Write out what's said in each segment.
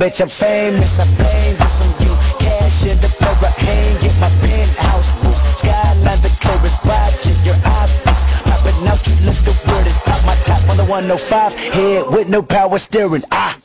Bitch, I'm famous, I'm famous on you. Cash in the power, hang Get my penthouse roof. Skyline, the chorus, watching your optics. Popping out, you look the weirdest. Pop my top on the 105, head with no power steering. Ah.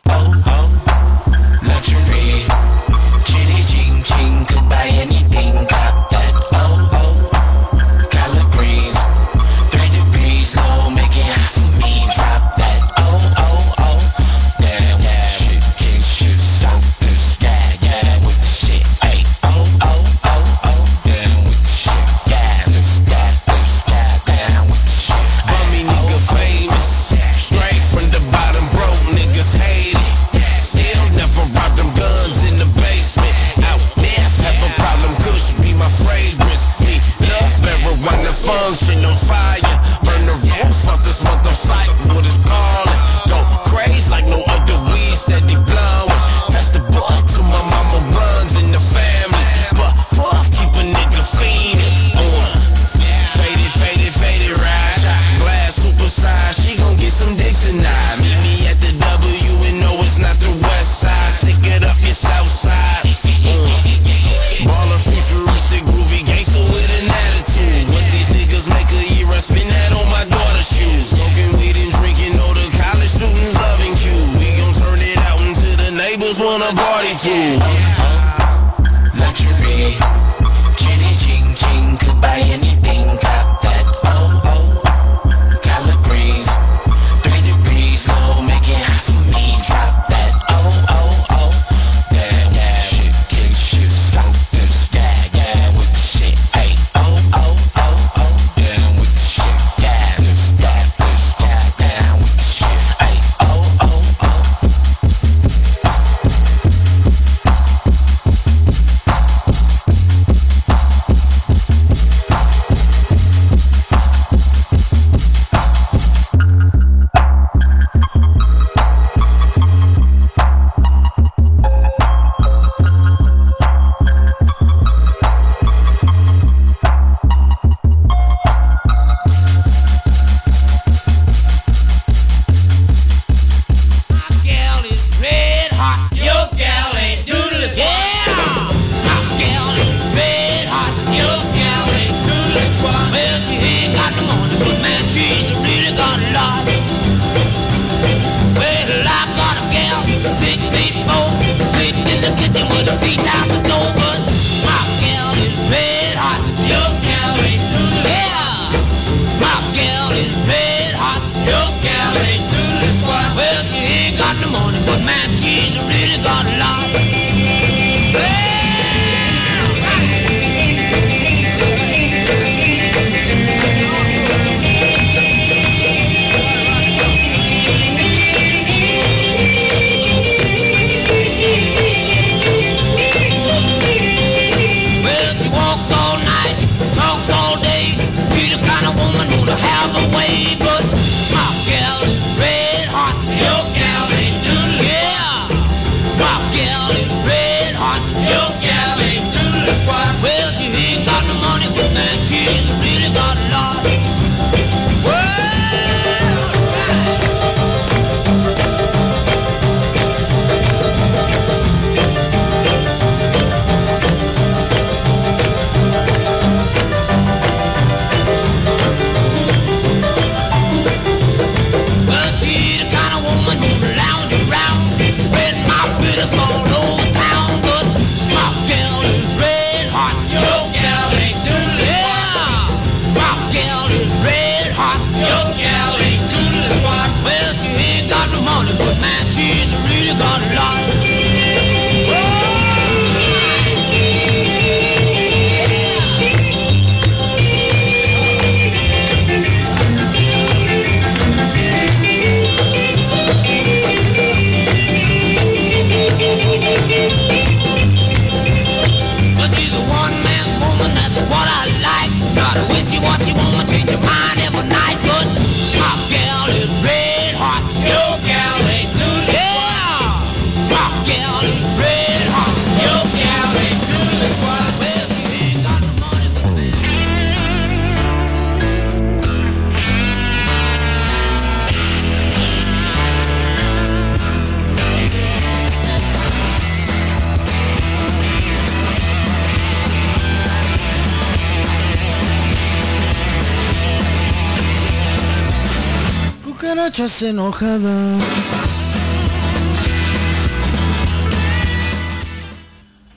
Marchas enojada.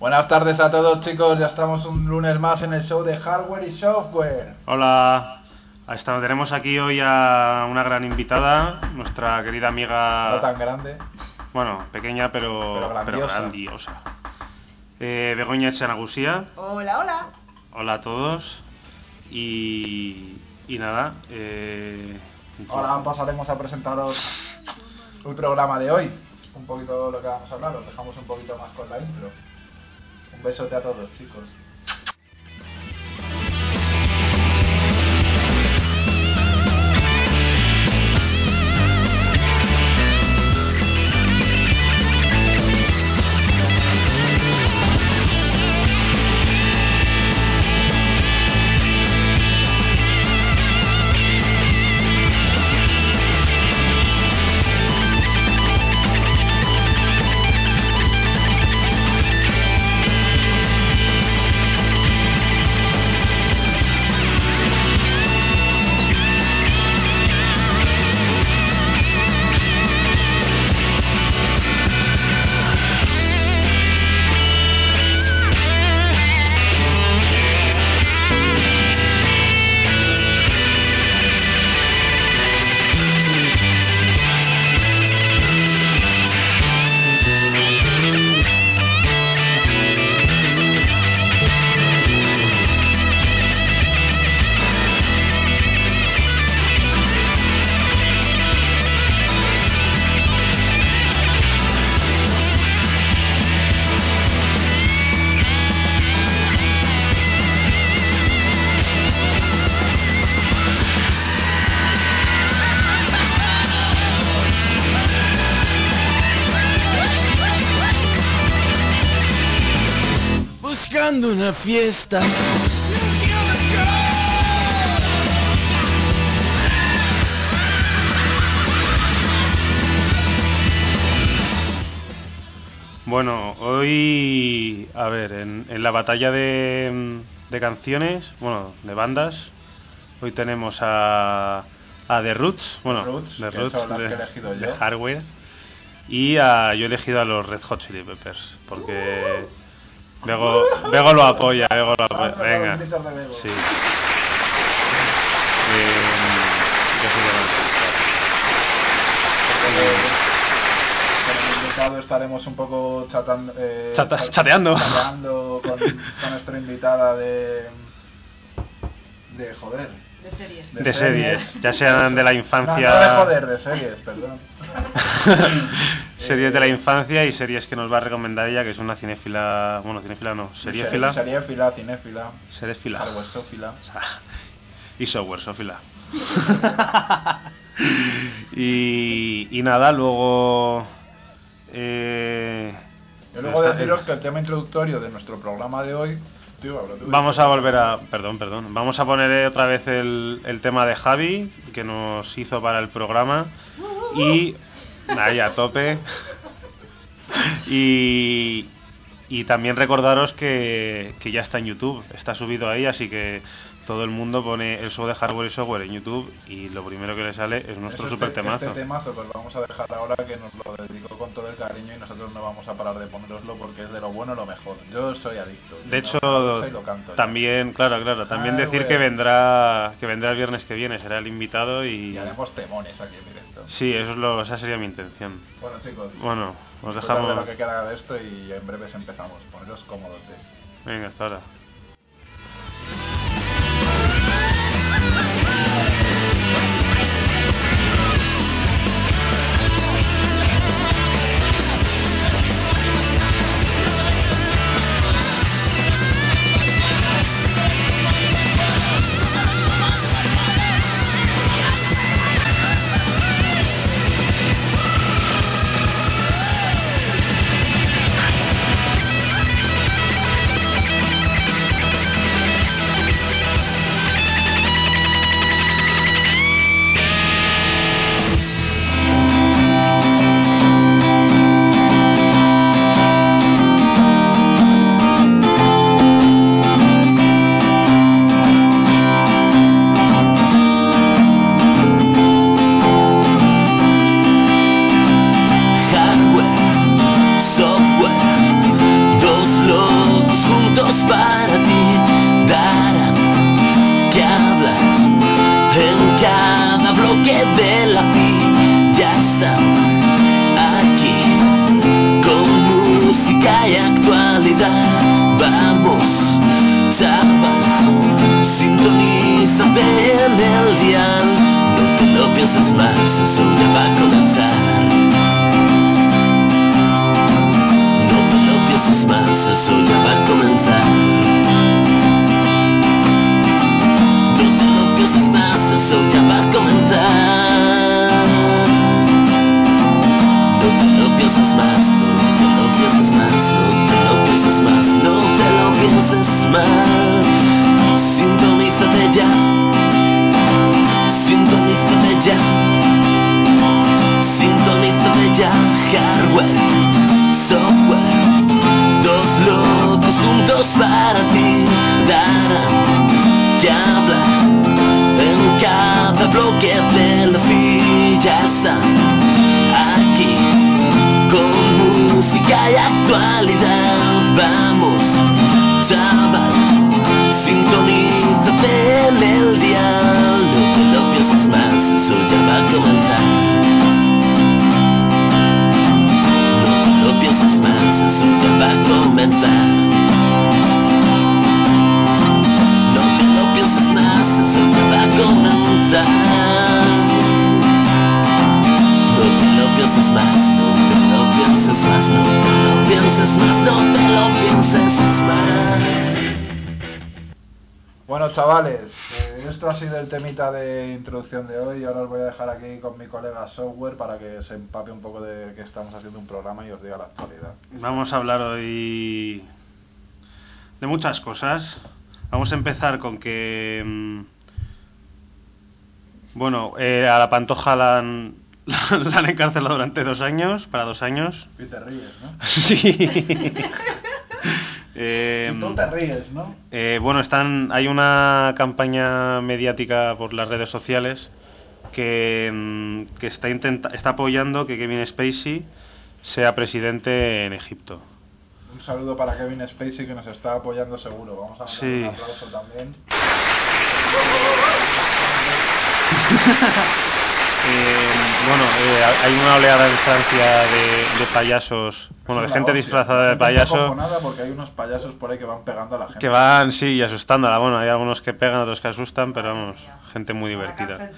Buenas tardes a todos chicos, ya estamos un lunes más en el show de hardware y software. Hola, Esta- tenemos aquí hoy a una gran invitada, nuestra querida amiga, No tan grande. bueno, pequeña pero, Pero grandiosa. grandiosa. Eh, Begoña Echanagusía, Hola, hola. hola a todos. Y, y nada, eh, Ahora pasaremos a presentaros el programa de hoy. Un poquito lo que vamos a hablar, os dejamos un poquito más con la intro. Un besote a todos chicos. Fiesta. Bueno, hoy, a ver, en, en la batalla de, de canciones, bueno, de bandas, hoy tenemos a, a The Roots, bueno, Roots, The que Roots son las de, que he elegido de yo. Hardware, y a, yo he elegido a los Red Hot Chili Peppers, porque Bego, Bego lo apoya, Bego lo apoya, Ah, venga, sí. Eh, invitado estaremos un poco chatan- eh, Chata- chat- chateando. chateando con, con nuestra invitada de. de joder. De series. De De series, series. ya sean de la infancia. No, no de joder, de series, perdón. series de la infancia y series que nos va a recomendar ella, que es una cinéfila. Bueno, cinéfila no, seriéfila. Seriéfila, cinéfila. Seriéfila. Hardwaresófila. Y software, sófila. y, y nada, luego. Eh, Y luego deciros que el tema introductorio de nuestro programa de hoy. Tío, habla tú. Vamos a volver a. Perdón, perdón. Vamos a poner otra vez el, el tema de Javi, que nos hizo para el programa. Y. Ahí a tope. Y. Y también recordaros que, que ya está en YouTube, está subido ahí, así que todo el mundo pone el show de hardware y software en YouTube y lo primero que le sale es nuestro Es super este, temazo. este temazo pues lo vamos a dejar ahora que nos lo dedicó con todo el cariño y nosotros no vamos a parar de poneroslo porque es de lo bueno lo mejor. Yo soy adicto. De hecho, lo canto también, claro, claro, también Ah, decir bueno. que vendrá que vendrá el viernes que viene, será el invitado y... Y haremos temones aquí en directo. Sí, eso es lo, esa sería mi intención. Bueno chicos, Bueno, os dejamos... de lo que queda de esto y en breves empezamos. Poneros cómodos. Venga, hasta ahora. Y os diga la actualidad. Vamos a hablar hoy de muchas cosas. Vamos a empezar con que. mm, Bueno, eh, a la Pantoja la han, la han encarcelado durante dos años, para dos años. Y te ríes, ¿no? Sí. Eh, y tú te ríes, ¿no? eh, bueno, están, hay una campaña mediática por las redes sociales que, mm, que está, intenta, está apoyando que Kevin Spacey sea presidente en Egipto. Un saludo para Kevin Spacey que nos está apoyando seguro. Vamos a Sí. un aplauso también. Eh, bueno, eh, hay una oleada en Francia de, de payasos, bueno, de gente hostia. disfrazada de Gente payaso, acojonada porque hay unos payasos por ahí que van pegando a la gente. que van, sí, y asustándola. Bueno, hay algunos que pegan, otros que asustan, pero vamos, gente muy divertida.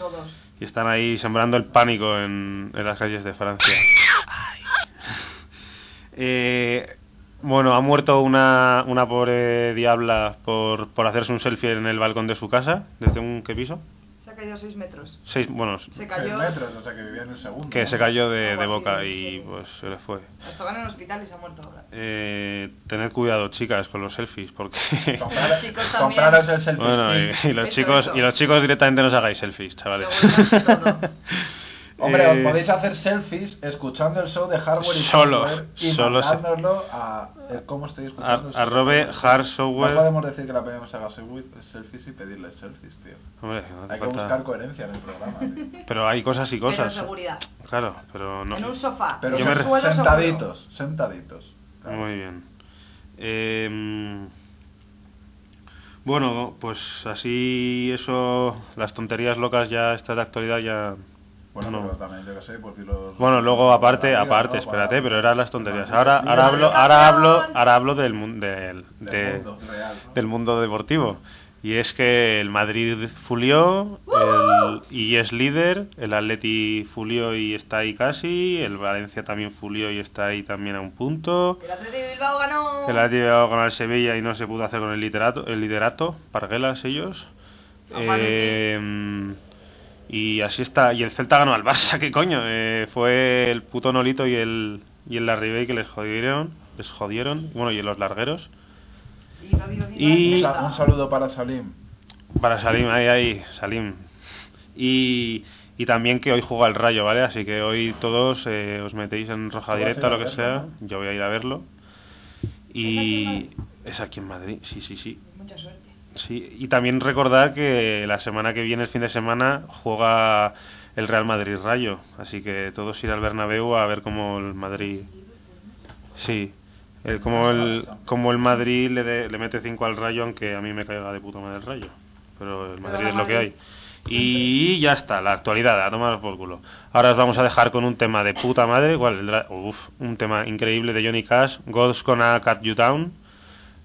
Y están ahí sembrando el pánico en, en las calles de Francia. Ay. Eh, bueno, ha muerto una, una pobre diabla por, por hacerse un selfie en el balcón de su casa, desde un, ¿qué piso? Se ha caído a 6 metros. Seis, bueno, Se Seis cayó. metros, o sea que vivía en el segundo. que ¿no? se cayó de, de así, boca sí. y pues se le fue. Estaba en el hospital y se ha muerto ahora. Eh, tened cuidado, chicas, con los selfies, porque... Comprar- Los chicos también. compraros el selfie bueno, y, y los Eso, chicos y los chicos directamente no os hagáis selfies, chavales. Hombre, Eh, os podéis hacer selfies escuchando el show de Hardware y Solo, Software y solo se- mandárnoslo a eh, cómo estoy escuchando show. arrobe hard No software. podemos decir que la peña nos haga selfie- selfies y pedirles selfies, tío. Hombre, no Hay que buscar coherencia en el programa, tío. Pero hay cosas y Pero cosas. seguridad. Claro, pero no. En un sofá. Pero Yo me seguro. sentaditos, sentaditos. Muy bien. Eh, bueno, pues así eso, las tonterías locas ya estas de actualidad ya... Bueno, no. pero también, yo que sé, por los... Bueno, luego aparte, vida, aparte, ¿no? espérate, Para- pero eran las tonterías. Ahora, ahora hablo, ahora hablo, ahora hablo del, mun- del, Del de- mundo real, ¿no? del mundo deportivo. Y es que el Madrid fulió el, y es líder, el Atleti fulió y está ahí casi, el Valencia también fulió y está ahí también a un punto. El Atlético de Bilbao ganó. El Atleti llegó con el Sevilla y no se pudo hacer con el liderato, el liderato Parguelas ellos. Eh, y así está. Y el Celta ganó al Barça, ¿qué coño? Eh, fue el puto Nolito y el, y el Larribey que les jodieron. Les jodieron. Bueno, y los largueros. Viva, viva, viva, Y- Un, saludo para Salim. Para Salim, ahí, ahí, Salim. Y, y también que hoy juega el Rayo, ¿vale? Así que hoy todos eh, os metéis en roja directa, ir a lo que verlo, sea. ¿no? Yo voy a ir a verlo. ¿Es aquí en Y Madrid? es aquí en Madrid, sí, sí, sí. Mucha suerte. Sí, y también recordar que la semana que viene, el fin de semana, juega el Real Madrid Rayo. Así que todos ir al Bernabéu a ver cómo el Madrid. Sí, el, como, el, como el Madrid le, de- le mete 5 al Rayo, aunque a mí me caiga de puta madre el Rayo. Pero el Madrid es lo que hay. Y ya está, la actualidad, a tomar por culo. Ahora os vamos a dejar con un tema de puta madre, igual, uf, un tema increíble de Johnny Cash, God's Gonna Cut You Down,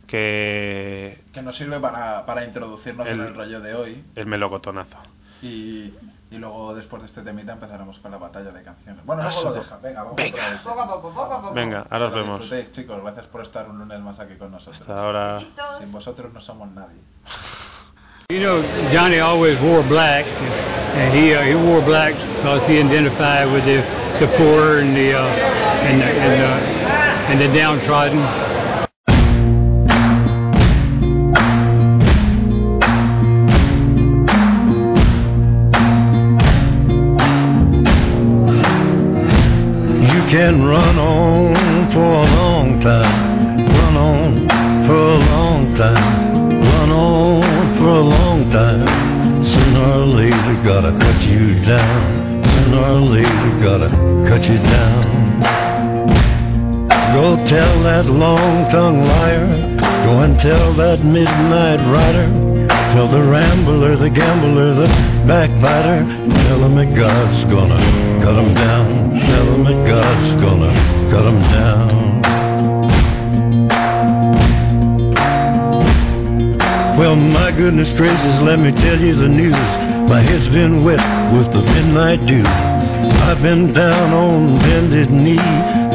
que Que nos sirve para, para introducirnos en El- el rollo de hoy. el melocotonazo. Y, y luego después de este temita empezaremos con la batalla de canciones. Bueno, luego Eso. lo deja. Venga, vamos Venga. vez. Poco a poco, poco a poco. Venga, ahora os Que vemos. disfrutéis, chicos. Gracias por estar un lunes más aquí con nosotros. Hasta ahora. Sin vosotros no somos nadie. You know, Johnny always wore black, and he uh, he wore black because he identified with the the poor and the uh, and the and the, and the downtrodden. Can run on for a long time, run on for a long time, run on for a long time. Sooner or later, gotta cut you down. Sooner or later, gotta cut you down. Go tell that long-tongued liar. Go and tell that midnight rider. Tell the rambler, the gambler, the backbiter. Tell him that God's gonna cut him down. Tell him that God's gonna cut him down. Well, my goodness gracious, let me tell you the news. My head's been wet with the midnight dew. I've been down on bended knee,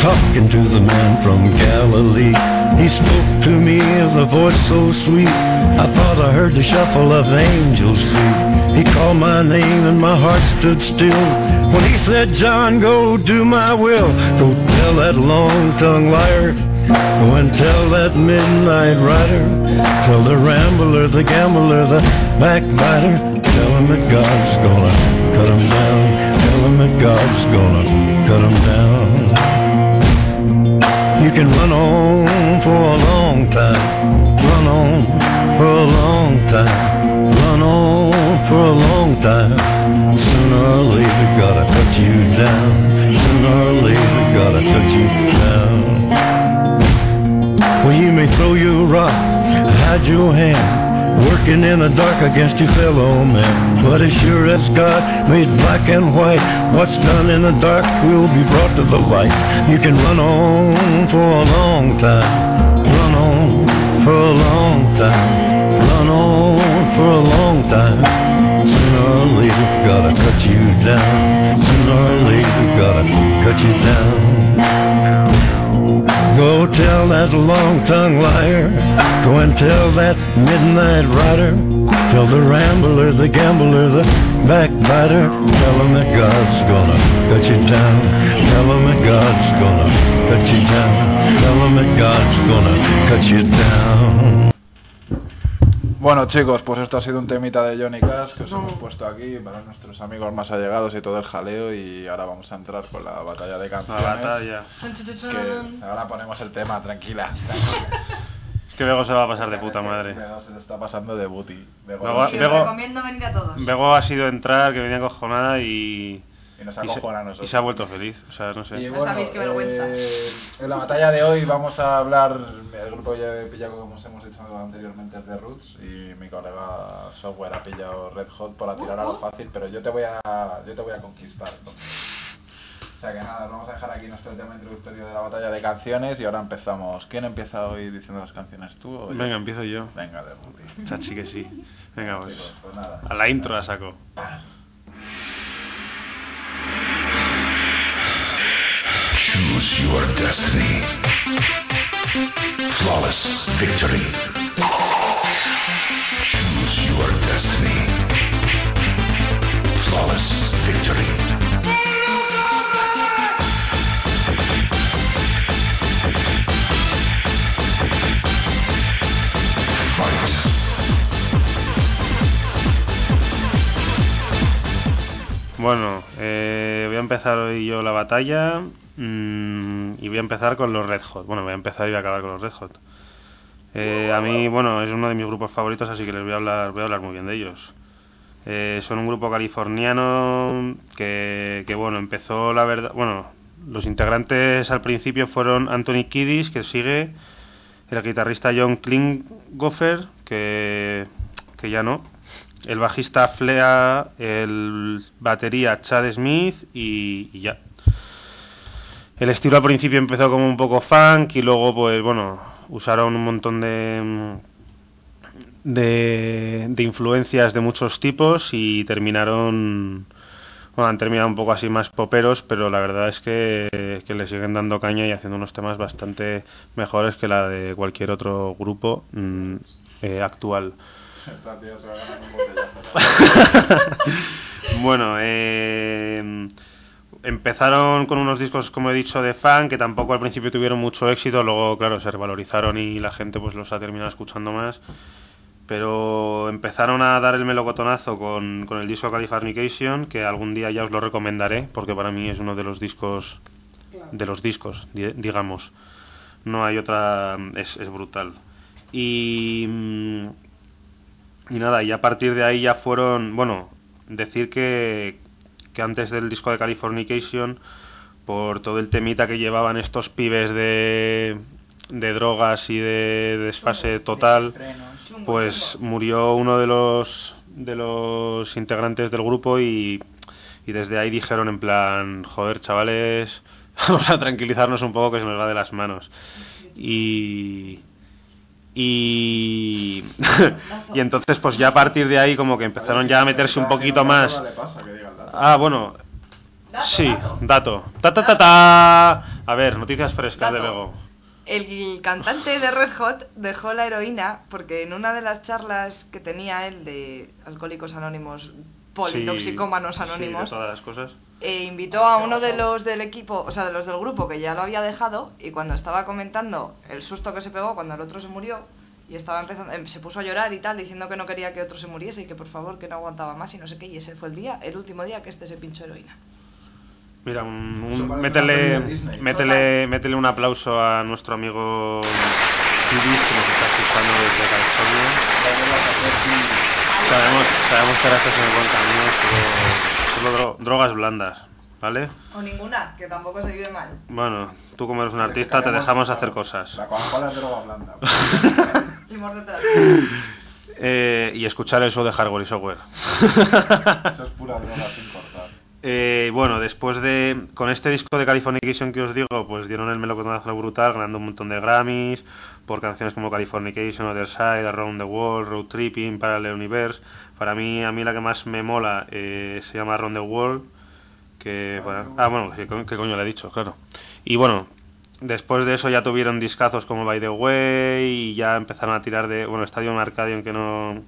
talking to the man from Galilee. He spoke to me with a voice so sweet, I thought I heard the shuffle of angels' feet. He called my name and my heart stood still. When he said, John, go do my will. Go tell that long-tongued liar Go and tell that midnight rider, tell the rambler, the gambler, the backbiter, tell him that God's gonna cut him down. Tell him that God's gonna cut him down. You can run on for a long time, run on for a long time, run on for a long time. Sooner or later, gotta cut you down. Sooner or later, gotta cut you down. Well, you may throw your rock, hide your hand, working in the dark against your fellow man. But as sure as God made black and white, what's done in the dark will be brought to the light. You can run on for a long time, run on for a long time, run on for a long time. Sooner or later, gotta cut you down. Sooner or later, gotta cut you down. Go tell that long-tongued liar. Go and tell that midnight rider. Tell the rambler, the gambler, the backbiter. Tell him that God's gonna cut you down. Tell him that God's gonna cut you down. Tell him that God's gonna cut you down. Bueno chicos, pues esto ha sido un temita de Johnny Cash que os hemos puesto aquí para nuestros amigos más allegados y todo el jaleo y ahora vamos a entrar con la batalla de La canciones. batalla. Que chan. ahora ponemos el tema, tranquila. tranquila. Es que Bego se va a pasar de puta madre. Bego se lo está pasando de booty. Bego, Bego- recomiendo venir a todos. Bego ha sido entrar, que venía cojonada y. y nos acojona a nosotros. y se ha vuelto feliz. O sea, no sé. Y No bueno, sabéis qué vergüenza. eh, en la batalla de hoy vamos a hablar, el grupo ya he pillado como os hemos dicho anteriormente es de Roots y mi colega Software ha pillado Red Hot por tirar a lo fácil, pero yo te voy a, yo te voy a conquistar. O sea que nada, vamos a dejar aquí nuestro tema introductorio de la batalla de canciones y ahora empezamos. ¿Quién empieza hoy diciendo las canciones? ¿Tú o yo? Venga, empiezo yo. Venga, de Ruti. Chachi que sí. Venga, pues. Chicos, pues nada. A la intro la saco. Choose your destiny. Flawless victory. Choose your destiny. Flawless victory. Bueno, eh, voy a empezar hoy yo la batalla mm, y voy a empezar con los Red Hot. Bueno, voy a empezar y voy a acabar con los Red Hot. Eh, a mí, bueno, es uno de mis grupos favoritos, así que les voy a hablar, voy a hablar muy bien de ellos. Eh, son un grupo californiano que, que, bueno, empezó la verdad, bueno, los integrantes al principio fueron Anthony Kiddis, que sigue, el guitarrista John Klinghoffer, que, que ya no, el bajista Flea, el batería Chad Smith y, y ya. El estilo al principio empezó como un poco funk y luego pues bueno, usaron un montón de de, de influencias de muchos tipos y terminaron bueno, han terminado un poco así más poperos, pero la verdad es que, que le siguen dando caña y haciendo unos temas bastante mejores que la de cualquier otro grupo mm, eh, actual. Bueno, eh, empezaron con unos discos, como he dicho, de fan, que tampoco al principio tuvieron mucho éxito, luego, claro, se revalorizaron y la gente pues los ha terminado escuchando más. Pero empezaron a dar el melocotonazo con, con el disco Californication, que algún día ya os lo recomendaré, porque para mí es uno de los discos, de los discos, di- digamos. No hay otra, es, es brutal. Y, mm, y nada, y a partir de ahí ya fueron, bueno, decir que, que antes del disco de Californication, por todo el temita que llevaban estos pibes de, de drogas y de desfase total, pues murió uno de los de los integrantes del grupo y, y desde ahí dijeron en plan, joder chavales, vamos a tranquilizarnos un poco que se nos va de las manos. Y y y entonces pues ya a partir de ahí como que empezaron ya a meterse un poquito más Dato. Ah, bueno. Sí, dato. Ta ta ta ta. A ver, noticias frescas de. Bego. El cantante de Red Hot dejó la heroína porque en una de las charlas que tenía él de Alcohólicos Anónimos, Politoxicómanos Sí, Anónimos, de todas las cosas. e invitó a uno de los del equipo, o sea, de los del grupo que ya lo había dejado y cuando estaba comentando el susto que se pegó cuando el otro se murió y estaba empezando, em, se puso a llorar y tal, diciendo que no quería que otro se muriese y que por favor que no aguantaba más y no sé qué, y ese fue el día, el último día que este se pinchó heroína. Mira, un, un- métele, métele, métele un aplauso a nuestro amigo Chubis que nos está escuchando desde California. Sabemos, sabemos que ahora estás en el buen camino, solo, solo dro- drogas blandas, ¿vale? O ninguna, que tampoco se vive mal. Bueno, tú como eres un artista te dejamos hacer cosas. La Coca-Cola es droga blanda. Limón de tras. Eh, y escuchar el show de hardware y software. Eso es pura droga sin cortar. Eh, bueno, después de. Con este disco de Californication que os digo, pues dieron el melocotonazo brutal, ganando un montón de Grammys por canciones como Californication, Other Side, Around the World, Road Tripping, Parallel Universe. Para mí, a mí la que más me mola eh, se llama Around the World. Que, bueno, ah, bueno, ¿qué, co- qué coño le he dicho? Claro. Y bueno, después de eso ya tuvieron discazos como By the Way y ya empezaron a tirar de. Bueno, Stadium Arcadium que no.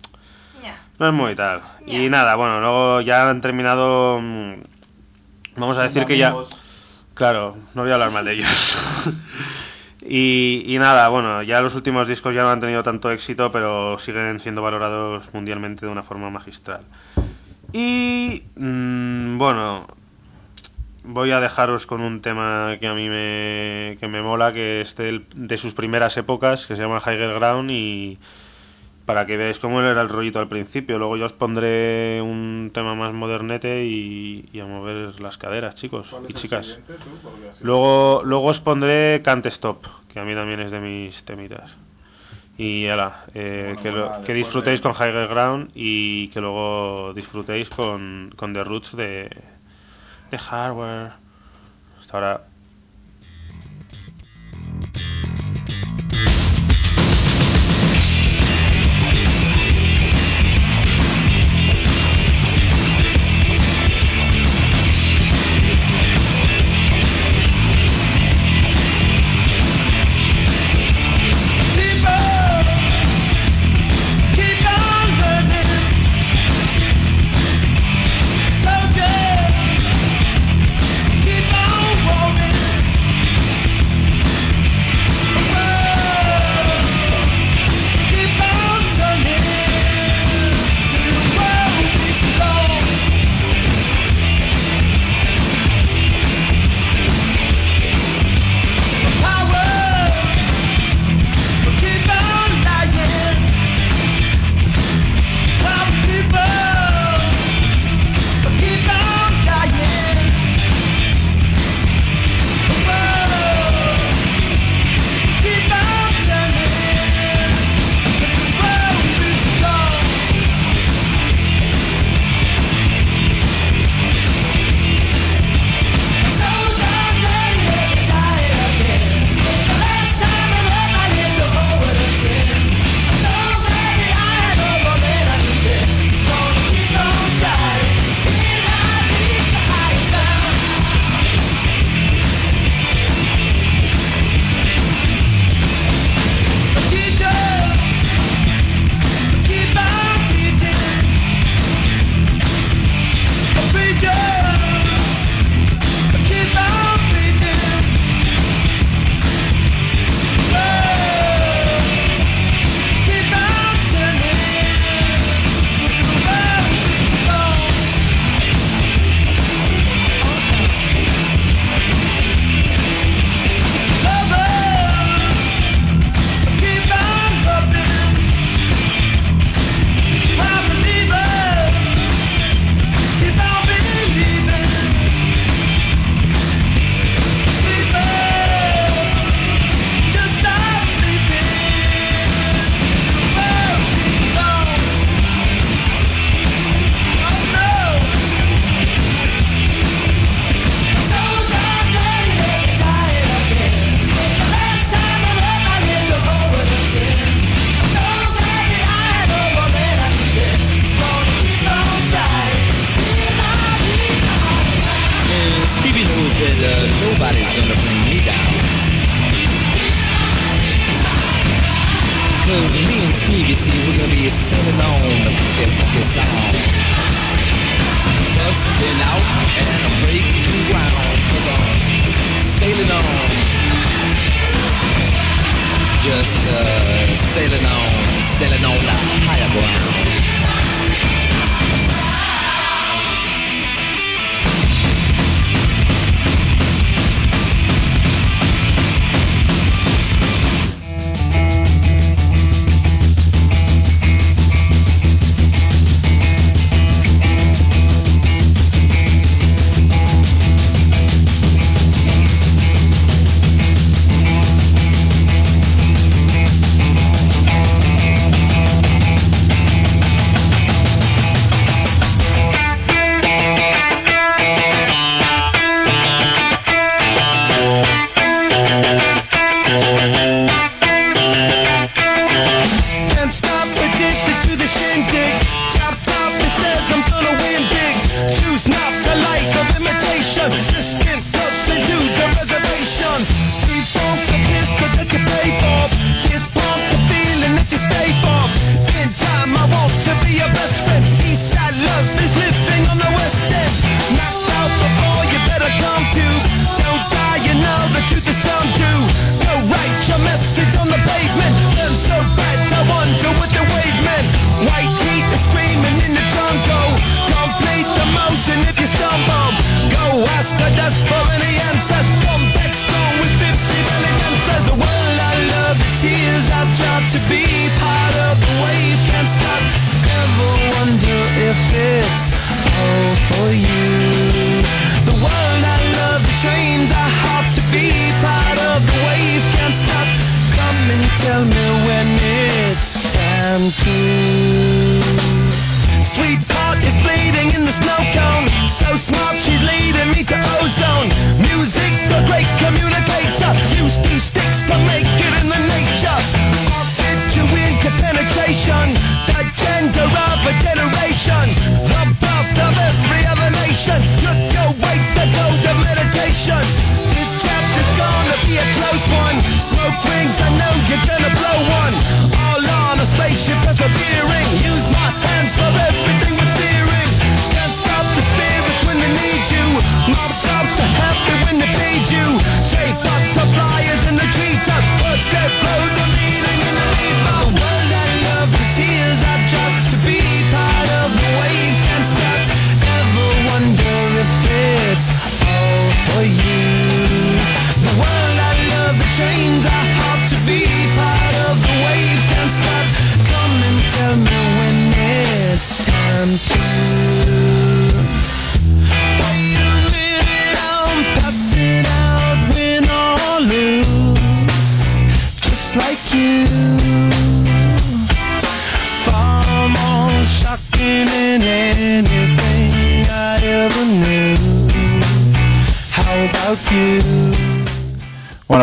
No es muy tal. Y nada, bueno, luego ya han terminado. mm, Vamos a decir que ya. Claro, no voy a hablar mal de ellos. y, y nada, bueno, ya los últimos discos ya no han tenido tanto éxito, pero siguen siendo valorados mundialmente de una forma magistral. Y mm, bueno, voy a dejaros con un tema que a mí me, que me mola, que es del- de sus primeras épocas, que se llama Higher Ground y para que veáis cómo era el rollito al principio. Luego yo os pondré un tema más modernete y, y a mover las caderas, chicos ¿Cuál y chicas. Luego, luego os pondré Can't Stop, que a mí también es de mis temitas. Y ala, eh, Bueno, que, bueno, lo- después que disfrutéis de- con Higher Ground y que luego disfrutéis con, con The Roots de, de Hardware. Hasta ahora.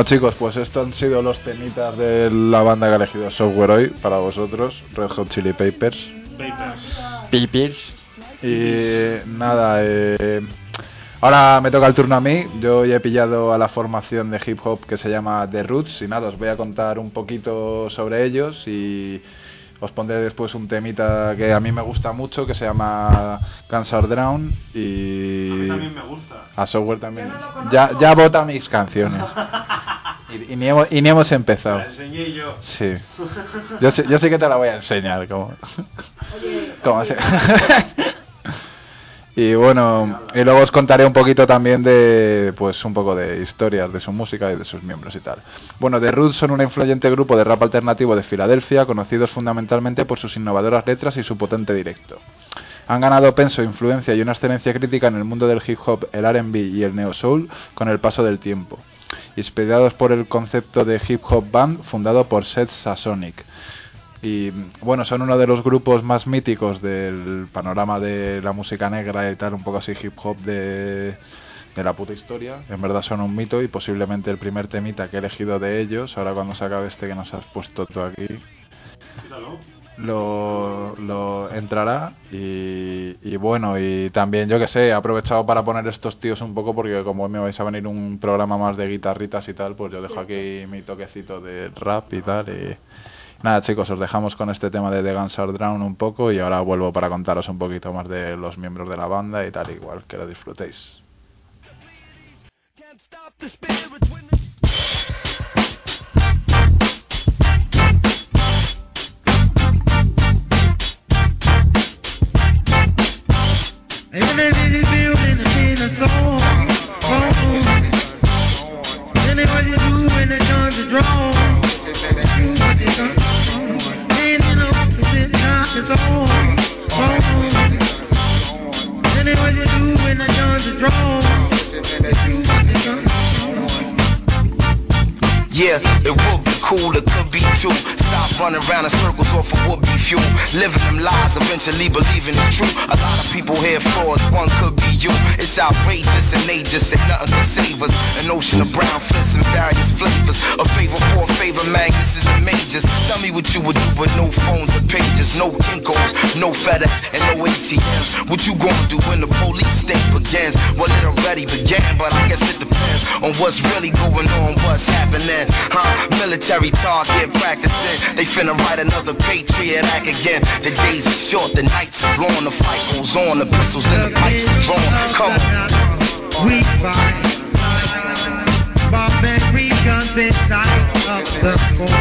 Chicos, pues estos han sido los temitas de la banda que ha elegido software hoy para vosotros, Red Hot Chili Papers. Papers. Y nada, eh, ahora me toca el turno a mí. Yo ya he pillado a la formación de hip hop que se llama The Roots y nada, os voy a contar un poquito sobre ellos y os pondré después un temita que a mí me gusta mucho que se llama Cancer Drown y también me gusta. a software también. Ya, ya vota mis canciones. Y, y ni hemos, y ni hemos empezado. La enseñé yo. Sí. Yo, sí que te la voy a enseñar. Como, como se- y bueno, y luego os contaré un poquito también de, pues un poco de historias de su música y de sus miembros y tal. Bueno, The Roots son un influyente grupo de rap alternativo de Filadelfia, conocidos fundamentalmente por sus innovadoras letras y su potente directo. Han ganado peso, influencia y una excelencia crítica en el mundo del hip hop, el R&B y el neo soul con el paso del tiempo, inspirados por el concepto de hip hop band fundado por Seth Sasonic. Y bueno, son uno de los grupos más míticos del panorama de la música negra y tal, un poco así hip hop de, de la puta historia. En verdad son un mito y posiblemente el primer temita que he elegido de ellos, ahora cuando se acabe este que nos has puesto tú aquí. Lo, lo entrará y, y bueno y también yo que sé he aprovechado para poner estos tíos un poco porque como hoy me vais a venir un programa más de guitarritas y tal pues yo dejo aquí mi toquecito de rap y tal y nada chicos os dejamos con este tema de The Guns Are Drown un poco y ahora vuelvo para contaros un poquito más de los miembros de la banda y tal igual que lo disfrutéis lies, eventually believing the truth. A lot of people here frauds, one could be you. It's outrageous and they just say nothing to save us. An ocean of brown fists and various flavors. A favor for a favor, magnets and majors. Tell me what you would do with no phones or pages, no Kinkos, no FedEx, and no ATMs. What you gonna do when the police state begins? Well, it already began, but I guess it depends on what's really going on, what's happening. Military target practicing. They finna write another Patriot Act again. The days are short, the nights are long, the fight goes on, the pistols and the pipes are drawn. Come on. We fight. Barbaric guns inside of the.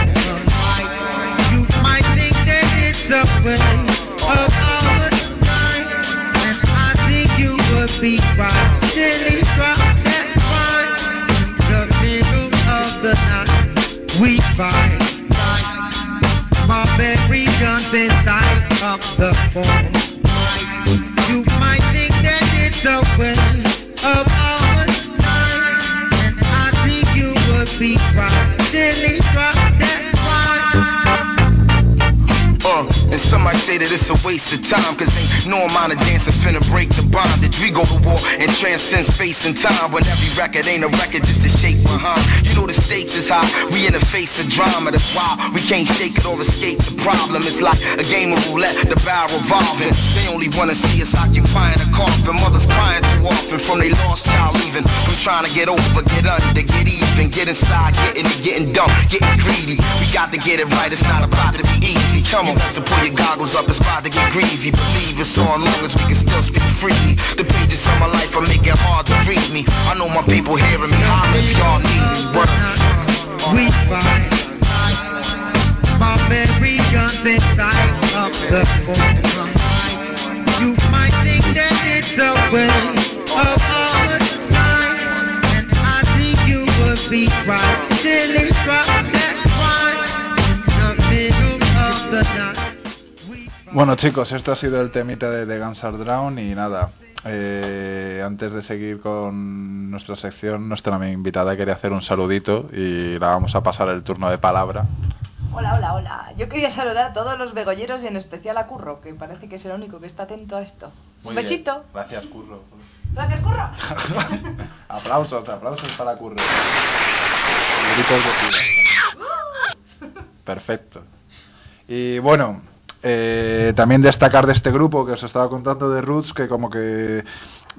so that waste of time, cause ain't no amount of dancing finna break the bondage. We go to war and transcend space and time when every record ain't a record, just a shape behind. You know the stakes is high, we in the face of drama, that's why we can't shake it or escape the problem. It's like a game of roulette, the barrel revolving. They only wanna see us occupying a coffin. Mothers crying too often from they lost child leaving. From trying to get over, get under, get even, get inside, getting getting dumb, getting greedy. We got to get it right, it's not about to be easy. Come on, to pull your goggles up, it's about to get Believe it's on long as we can still speak freely. The pages of my life are making hard to read me. I know my people hearing me holler y'all need. We fight. Barbaric guns inside of the corner. You might think that it's a way of our time. And I think you would be right. Silly Bueno chicos, esto ha sido el temita de The Guns Are Drown y nada, eh, antes de seguir con nuestra sección, nuestra invitada quería hacer un saludito y la vamos a pasar el turno de palabra. Hola, hola, hola. Yo quería saludar a todos los begolleros y en especial a Curro, que parece que es el único que está atento a esto. Muy Un bien. besito. Gracias Curro. Gracias, Curro. aplausos, aplausos para Curro. Gritos de. Perfecto. Y bueno, eh, también destacar de este grupo que os estaba contando de Roots, que como que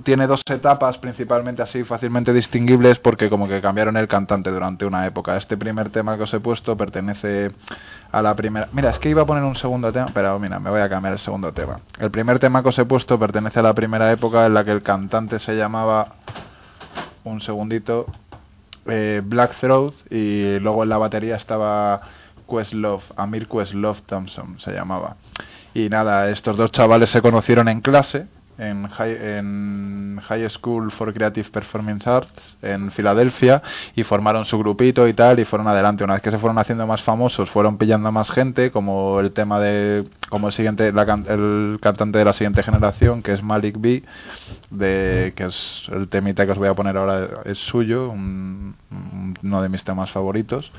tiene dos etapas principalmente así fácilmente distinguibles porque como que cambiaron el cantante durante una época. Este primer tema que os he puesto pertenece a la primera... Mira, es que iba a poner un segundo tema, pero mira, me voy a cambiar el segundo tema. El primer tema que os he puesto pertenece a la primera época en la que el cantante se llamaba... Un segundito. eh, y luego en la batería estaba Questlove, Amir Questlove Thompson se llamaba. Y nada, estos dos chavales se conocieron en clase, en High, School for Creative Performance Arts en Filadelfia y formaron su grupito y tal y fueron adelante. Una vez que se fueron haciendo más famosos, fueron pillando más gente, como el tema de, como el siguiente, la el cantante de la siguiente generación, que es Malik B, de, que es el temita que os voy a poner ahora, es suyo, un- uno de mis temas favoritos.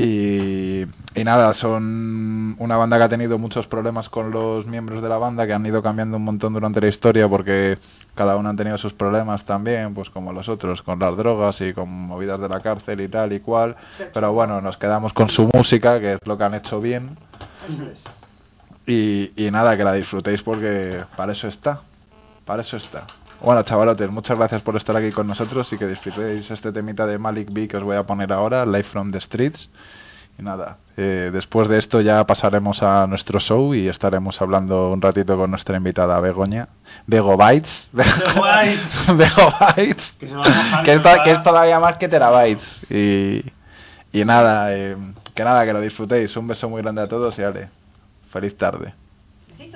Y, y nada, son una banda que ha tenido muchos problemas con los miembros de la banda, que han ido cambiando un montón durante la historia, porque cada uno han tenido sus problemas también, pues como los otros, con las drogas y con movidas de la cárcel y tal y cual. Pero bueno, nos quedamos con su música, que es lo que han hecho bien. Y, y nada, que la disfrutéis porque para eso está. Para eso está. Bueno, chavalotes, muchas gracias por estar aquí con nosotros y que disfrutéis este temita de Malik B que os voy a poner ahora, Live from the Streets. Y nada, eh, después de esto ya pasaremos a nuestro show y estaremos hablando un ratito con nuestra invitada Begoña. Bego Bytes. Bego Bytes. Bego Bytes. Que que, es, que es todavía más que terabytes. Y, y nada, eh, que nada, que lo disfrutéis. Un beso muy grande a todos y ale, feliz tarde. Hey,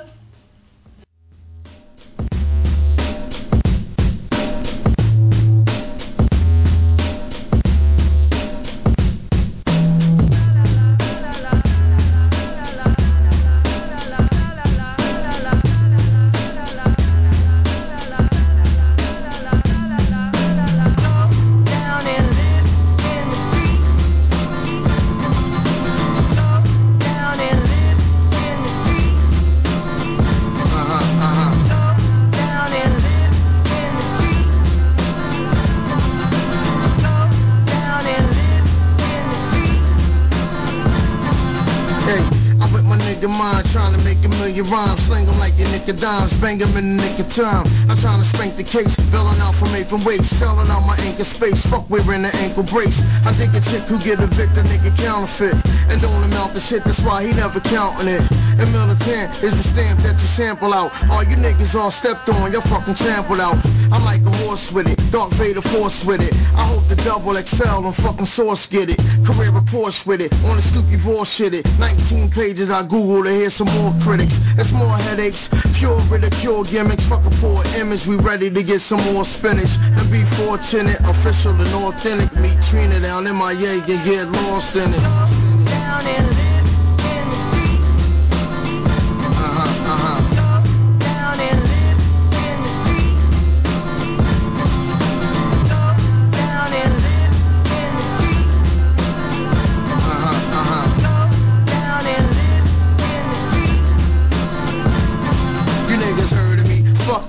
your rhymes sling them like your a nigga dimes, bang 'em in the nick of time. I'm trying to spank the case, bailing out from waist, selling out my anchor space. Fuck wearing the ankle brace. I think a chick who get a nigga counterfeit. And don't amount to shit, that's why he never counting it. And militant is the stamp that you sample out. All you niggas all stepped on, you're fucking trampled out. I'm like a horse with it, Dark Vader force with it. I hope the double excel and fucking source get it. Career reports with it, on the stupid bullshit it. 19 pages I Google to hear some more critics. It's more headaches, pure ridicule gimmicks. Fuck a poor image, we ready to get some more spinach. And be fortunate, official and authentic. Meet Trina down in my and get lost in it.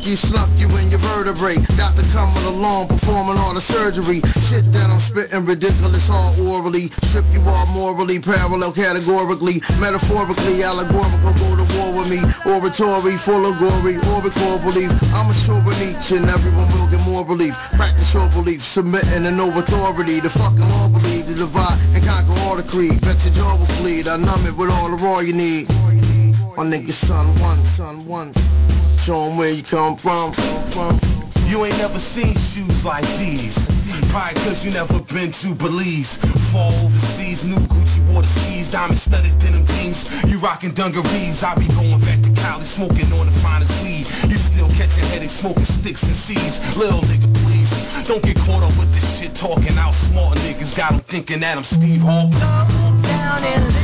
You, snuck you in your vertebrae. Doctor coming along, performing all the surgery. Shit that I'm spitting ridiculous all orally. Strip you all morally, parallel categorically. Metaphorically, allegorical, go to war with me. Oratory, full of glory, oracle belief. I'm a sure each and everyone will get more relief. Practice your belief, submitting and no authority. The fucking law believe to divide and conquer all the creed. Bet your jaw will bleed. I numb it with all the raw you need. My nigga, son one, son one. Show 'em where you come from, from, from. You ain't never seen shoes like these. Probably cause you never been to Belize. Fall overseas, new Gucci water skis, diamond studded denim jeans. You rockin' dungarees. I be going back to Cali, smoking on the finest weed. You still catching headaches, smoking sticks and seeds. Little nigga, please. Don't get caught up with this shit talking out. Smart niggas got 'em thinking that I'm Steve Harvey.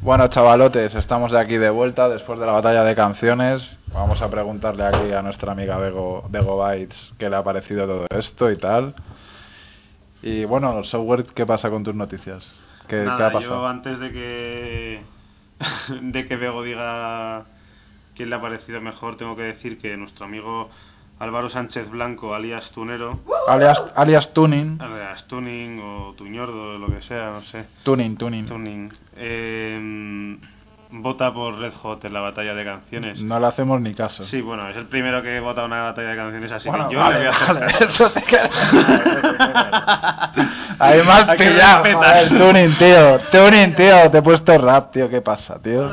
Bueno, chavalotes, estamos de aquí de vuelta después de la batalla de canciones. Vamos a preguntarle aquí a nuestra amiga Bego, Bego Bytes qué le ha parecido todo esto y tal. Y bueno, software, ¿qué pasa con tus noticias? ¿Qué, Nada, qué ha yo pasado? antes de que de que Bego diga quién le ha parecido mejor, tengo que decir que nuestro amigo Álvaro Sánchez Blanco, alias Tunero, Alias, alias Tuning. alias Tuning o Tuñordo, lo que sea, no sé. Tuning, tuning. Tuning. eh, vota por Red Hot en la batalla de canciones. No le hacemos ni caso. Sí, bueno, es el primero que vota una batalla de canciones, así Bueno, que yo vale, le voy a hacer vale, eso sí que- Ahí me has Hay que pillado, joder, Tuning, tío. Tuning, tío, te he puesto rap, tío. ¿Qué pasa, tío?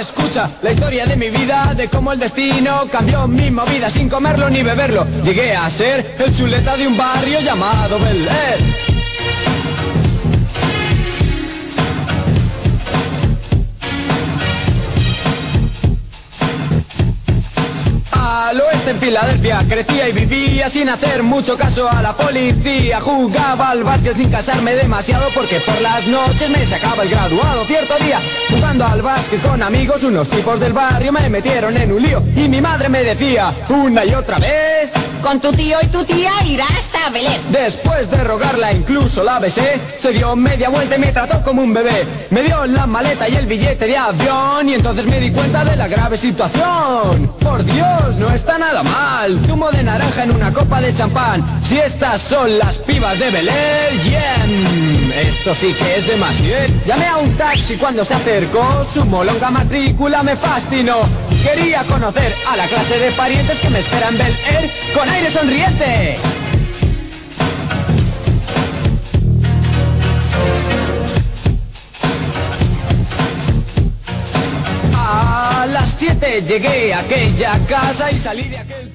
Escucha la historia de mi vida, de cómo el destino cambió mi movida sin comerlo ni beberlo. Llegué a ser el chuleta de un barrio llamado Bel Air. En Filadelfia crecía y vivía sin hacer mucho caso a la policía. Jugaba al básquet sin casarme demasiado porque por las noches me sacaba el graduado. Cierto día, jugando al básquet con amigos, unos tipos del barrio me metieron en un lío y mi madre me decía una y otra vez. Con tu tío y tu tía irás a Belén. Después de rogarla incluso la besé, se dio media vuelta y me trató como un bebé. Me dio la maleta y el billete de avión y entonces me di cuenta de la grave situación. Por Dios, no está nada mal. Zumo de naranja en una copa de champán. Si estas son las pibas de Belén, yeah. Esto sí que es demasiado. Llamé a un taxi cuando se acercó, su molonga matrícula me fascinó. Quería conocer a la clase de parientes que me esperan Bel Air con aire sonriente. A las 7 llegué a aquella casa y salí de aquel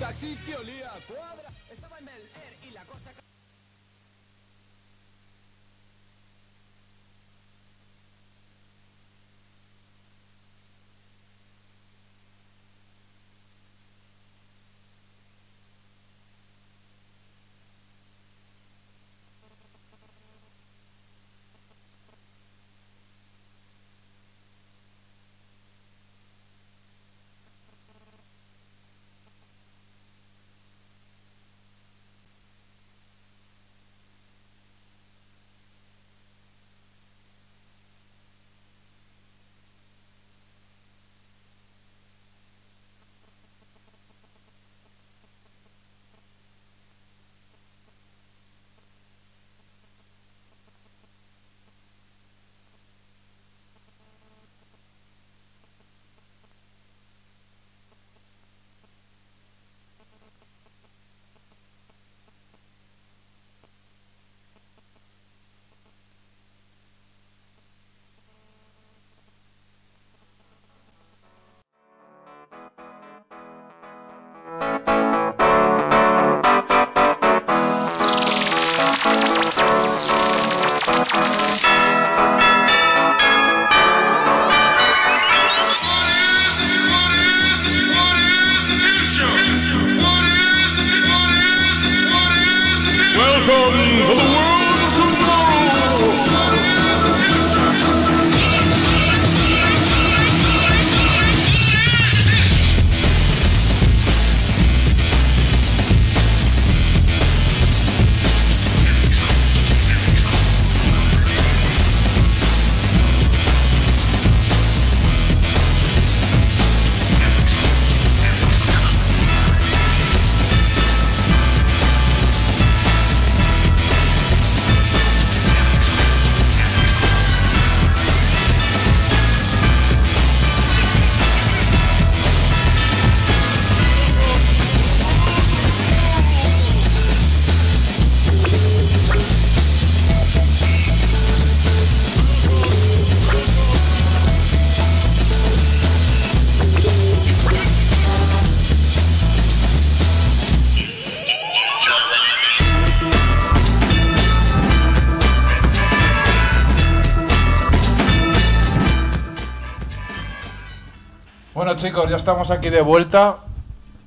estamos aquí de vuelta.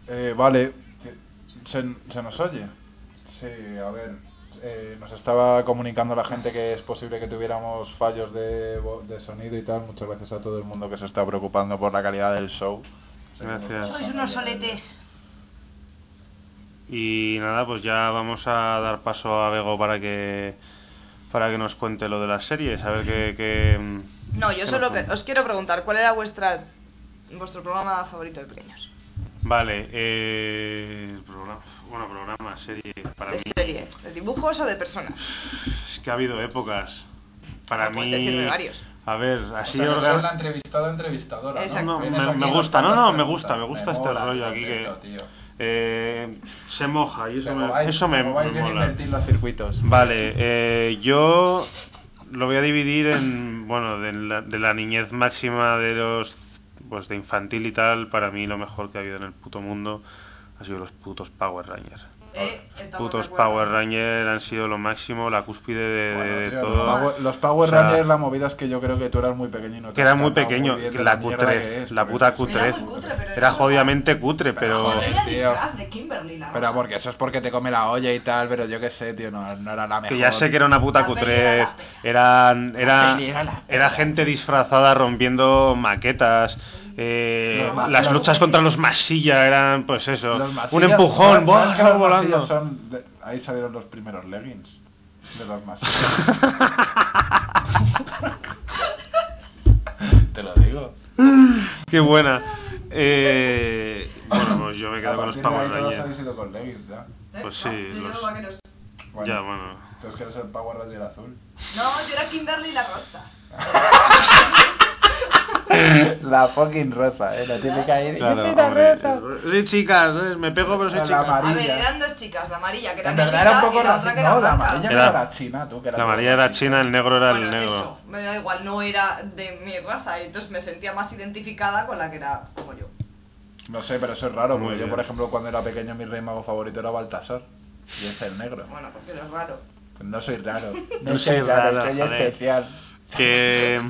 Eh, vale, ¿Se, se nos oye? Sí, a ver, eh, nos estaba comunicando la gente que es posible que tuviéramos fallos de, vo- de sonido y tal. Muchas gracias a todo el mundo que se está preocupando por la calidad del show. Gracias. Sois unos soletes. Y nada, pues ya vamos a dar paso a Bego para que para que nos cuente lo de las series, a ver qué... qué, No, yo solo que, os quiero preguntar, ¿cuál era vuestra vuestro programa favorito de pequeños? Vale, eh, programa, bueno, programa, serie, para ¿De mí serie? ¿De dibujos o de personas? es que ha habido épocas. Para Ah, puedes mí, decirme varios. a ver, así O sea, organ- no la entrevistada entrevistadora. ¿no? No, me, gusta, no, no, me gusta, me gusta este mola rollo aquí que... Eh, se moja y eso Como me, vais- eso me, como vais me bien mola. invertir los circuitos. Vale, eh, yo lo voy a dividir en, bueno, de la, de la niñez máxima de los, pues de infantil y tal, para mí lo mejor que ha habido en el puto mundo ha sido los putos Power Rangers. Eh, Putos. Power Rangers han sido lo máximo, la cúspide de, Bueno, de tío, todo. Los Power, los Power O sea, Rangers, la movida es que yo creo que tú eras muy pequeño y no te que era muy pequeño, de la mierda cutre, que es, la puta cutre. Era muy cutre, pero Era era jodidamente cutre, pero... joder, Era tío. de Kimberly, la Pero porque eso es porque te come la olla y tal, pero yo qué sé, tío, no, no era la mejor. Que ya sé que era una puta La cutre. era Eran, era, la era gente disfrazada rompiendo maquetas. Eh, Los las los- luchas contra los masilla eran, pues eso. Los Un masillas- empujón, ¿sabes- ¡buah! sabes que los volando. masillas son de- ahí salieron los primeros leggings de los masillas. Te lo digo. Qué buena. Eh, bueno, pues yo me A quedo con los Power Rangers. habéis ido con leggings ya. ¿Eh? Pues sí, los-. Bueno, Ya, bueno. Entonces que eres el Power Ranger azul. No, yo era Kimberly la rosa. La fucking rosa, eh, la típica ahí. Claro, "Yo soy la hombre, rosa". Sí, chicas, ¿eh? me pego, pero soy La chica. A ver, amarilla. eran dos chicas, la amarilla que era En verdad era un poco la otra racista. que era No, la amarilla Era- era la china, tú. Que era La amarilla era china. el negro era el negro. eso, me da igual, no era de mi raza, y entonces me sentía más identificada con la que era como yo. No sé, pero eso es raro, Muy porque yo, por ejemplo, cuando era pequeño, mi rey mago favorito era Baltasar. Y es el negro. Bueno, porque eres raro. Pues no soy raro. No soy raro, soy especial. Que.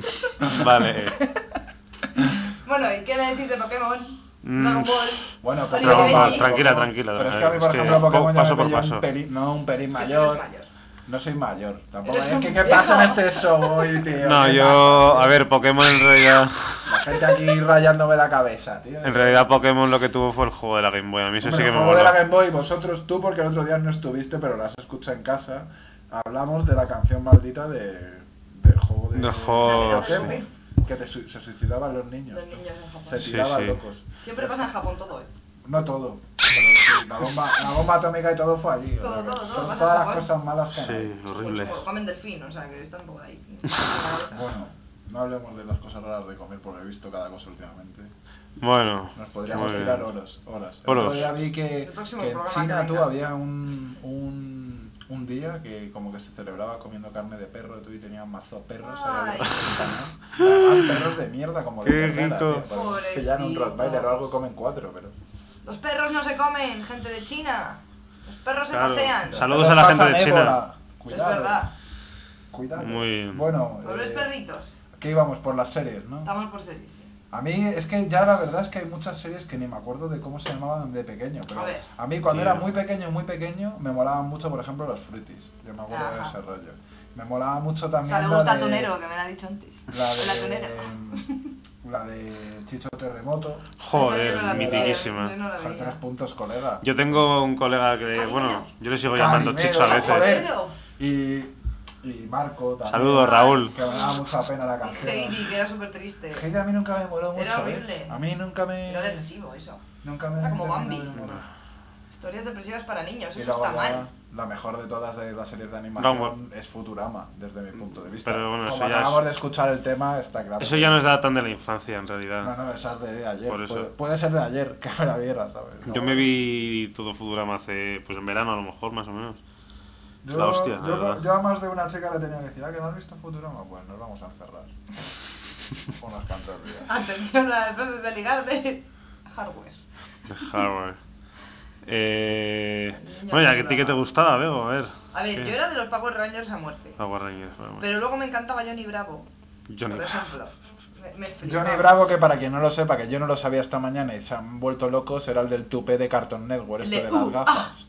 Vale. Bueno, ¿y qué me decís de Pokémon? Mm. Dragon Ball. Bueno, Oliver Dragon Ball, Benji. tranquila, tranquila, Pero es eh, que a mí, por es que ejemplo, Pokémon ya paso me por pilló paso. un pelín, no un pelín mayor. No soy mayor. Tampoco es que qué pasa en este show hoy, tío. No, ¿Qué yo. pasa, A ver, Pokémon en realidad. La gente aquí rayándome la cabeza, tío. En realidad, Pokémon lo que tuvo fue el juego de la Game Boy. A mí eso Hombre, sí que el me juego de la. Game Boy, vosotros tú, porque el otro día no estuviste, pero las escuché en casa. Hablamos de la canción maldita de, del juego de, Del juego, de Pokémon, sí. Que te su- se suicidaban los niños. Los niños en Japón. Se tiraban sí. locos. Siempre pasa en Japón todo, ¿eh? No todo. Pero sí, la, bomba, la bomba atómica y todo fue allí. Todo, todo, todo, pasa todas las cosas malas que hay. Sí, horrible. Mucho, comen delfín, o sea que están poco ahí. Bueno, no hablemos de las cosas raras de comer porque he visto cada cosa últimamente. Bueno. Nos podríamos tirar horas. horas. Horas. El otro día vi que, que en programa China que tú había un, un, un día que como que se celebraba comiendo carne de perro tú y tenían mazo perros ahí. Además, perros de mierda como de rico. tío, para Pobrecitos. pillar un Rottweiler o algo comen cuatro, pero... Los perros no se comen, gente de China. Los perros Claro. se pasean. Saludos a la gente de China. ébola. Es Cuidado, verdad. cuidado. Muy bien. Bueno, Pobres eh, perritos. ¿qué íbamos por las series, no? Estamos por series, sí. A mí es que ya la verdad es que hay muchas series que ni me acuerdo de cómo se llamaban de pequeño, pero A ver. a mí cuando era muy pequeño, muy pequeño, me molaban mucho, por ejemplo, los fruitis. Yo me acuerdo de ese rollo. Me molaba mucho O también sea, le la gusta de, Tunero, que me lo ha dicho antes. la El atunero. de la de Chicho Terremoto. Joder, no la mitiquísima. yo no la tres puntos, colega. Yo tengo un colega que, bueno, yo le sigo llamando Chicho a veces. joder. Y, y Marco también. Saludos, Raúl. Que me daba mucha pena la y canción. Heidi, que era súper triste. Heidi a mí nunca me moló mucho, Era ¿ves? horrible. A mí nunca me... Era depresivo eso. Nunca me... Era como Bambi. Historias depresivas para niños, eso está mal. la mejor de todas de las series de animación es Futurama, desde mi punto de vista. Pero bueno, Como eso ya acabamos es- de escuchar el tema, está claro. Eso ya no es nada tan de la infancia, en realidad. No, no, esa es de ayer. Por eso. Puede, puede ser de ayer, que me la viera, ¿sabes? Yo me vi todo Futurama hace, pues en verano a lo mejor, más o menos. Yo, la hostia, la yo, verdad. yo a más de una chica le tenía que decir, ah, que no has visto Futurama, pues nos vamos a encerrar. Unos cuantos días. Atención a las veces de ligar de hardware. De hardware. Eh, bueno, ya que a ti Futurama. que te gustaba, Bego, a ver. A ver, ¿qué? yo era de los Power Rangers a muerte. Power Rangers, bueno, Pero luego me encantaba Johnny Bravo. Johnny por Bravo. ejemplo. Me, me flipaba. Johnny Bravo, que para quien no lo sepa, que yo no lo sabía esta mañana y se han vuelto locos, era el del tupé de Cartoon Network, El eso de, de las uh, gafas.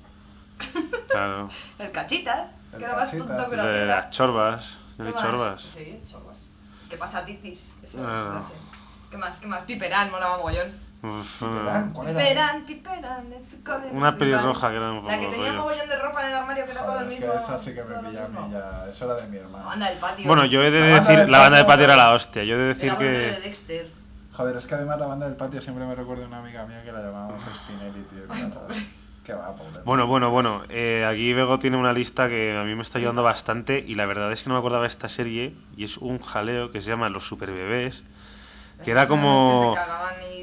Claro. El cachitas, El que era más tonto que la De las chorbas. ¿Qué más? Chorbas. Sí, chorbas. ¿Qué pasa, titis? Eso es Ah. frase. ¿Qué más? ¿Qué más? Piperán, molaba mogollón. Uf, Piperán. Piperán, piperán, Una pelirroja que era un La que tenía mogollón de ropa en el armario que era todo el Joder, es mismo. que esa sí que me todo lo pilla a mí mismo. ya. Eso era de mi La hermano. banda del patio. Bueno, yo he de La decir, del la banda de patio, era la hostia. Yo he de decir Era banda de que. Dexter. Joder, es que además la banda del patio siempre me recuerda a una amiga mía que la llamábamos Spinelli, tío. Qué va, pobre. Bueno, bueno, bueno. Eh, aquí Bego tiene una lista que a mí me está ayudando bastante y la verdad es que no me acordaba de esta serie y es un jaleo que se llama Los Superbebés. Que era como-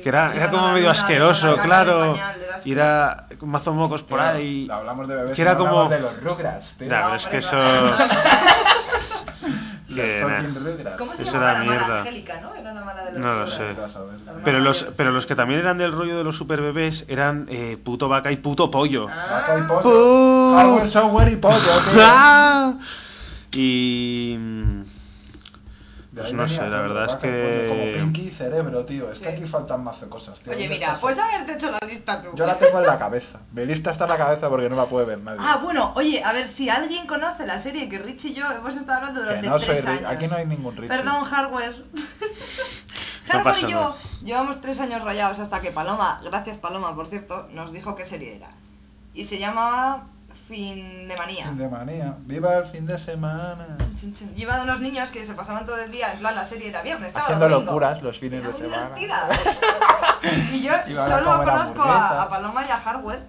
Que era, como medio asqueroso, claro. Y era mazo mocos por ahí. Hablamos de bebés Que era como. hablamos de los Rugrats, pero es que eso. Que. ¿Cómo se Eso llamaba era la mala mierda. Angélica, no? Era la mala de los No lo sé. Pero los, pero los que también eran del rollo de los super bebés eran eh, puto vaca y puto pollo. Vaca y pollo. Hardware, software y pollo, tío. ¡Ah! Y. De Pues ahí no sé, la verdad es pollo, Como que. Pinky y cerebro, tío. Es que aquí faltan más de cosas, tío. Oye, ¿Dónde mira, pues haberte hecho la lista tú. Yo la tengo en la cabeza. Mi lista está en la cabeza porque no la puede ver nadie. Ah, bueno, oye, a ver si alguien conoce la serie que Rich y yo hemos estado hablando que durante no soy tres años. Aquí no hay ningún Richie. Perdón, Hardware. Hardware y yo nada. llevamos tres años rayados hasta que Paloma, gracias Paloma, por cierto, nos dijo qué serie era. Y se llamaba Fin de Manía. Fin de manía. Viva el fin de semana. Chin, chin. Lleva de unos niños que se pasaban todo el día, en plan, la serie era viernes, sábado, Haciendo domingo. locuras los fines Era de muy semana. divertida. y yo Iban a solo comer conozco a, hamburguesas. a Paloma y a Hardware.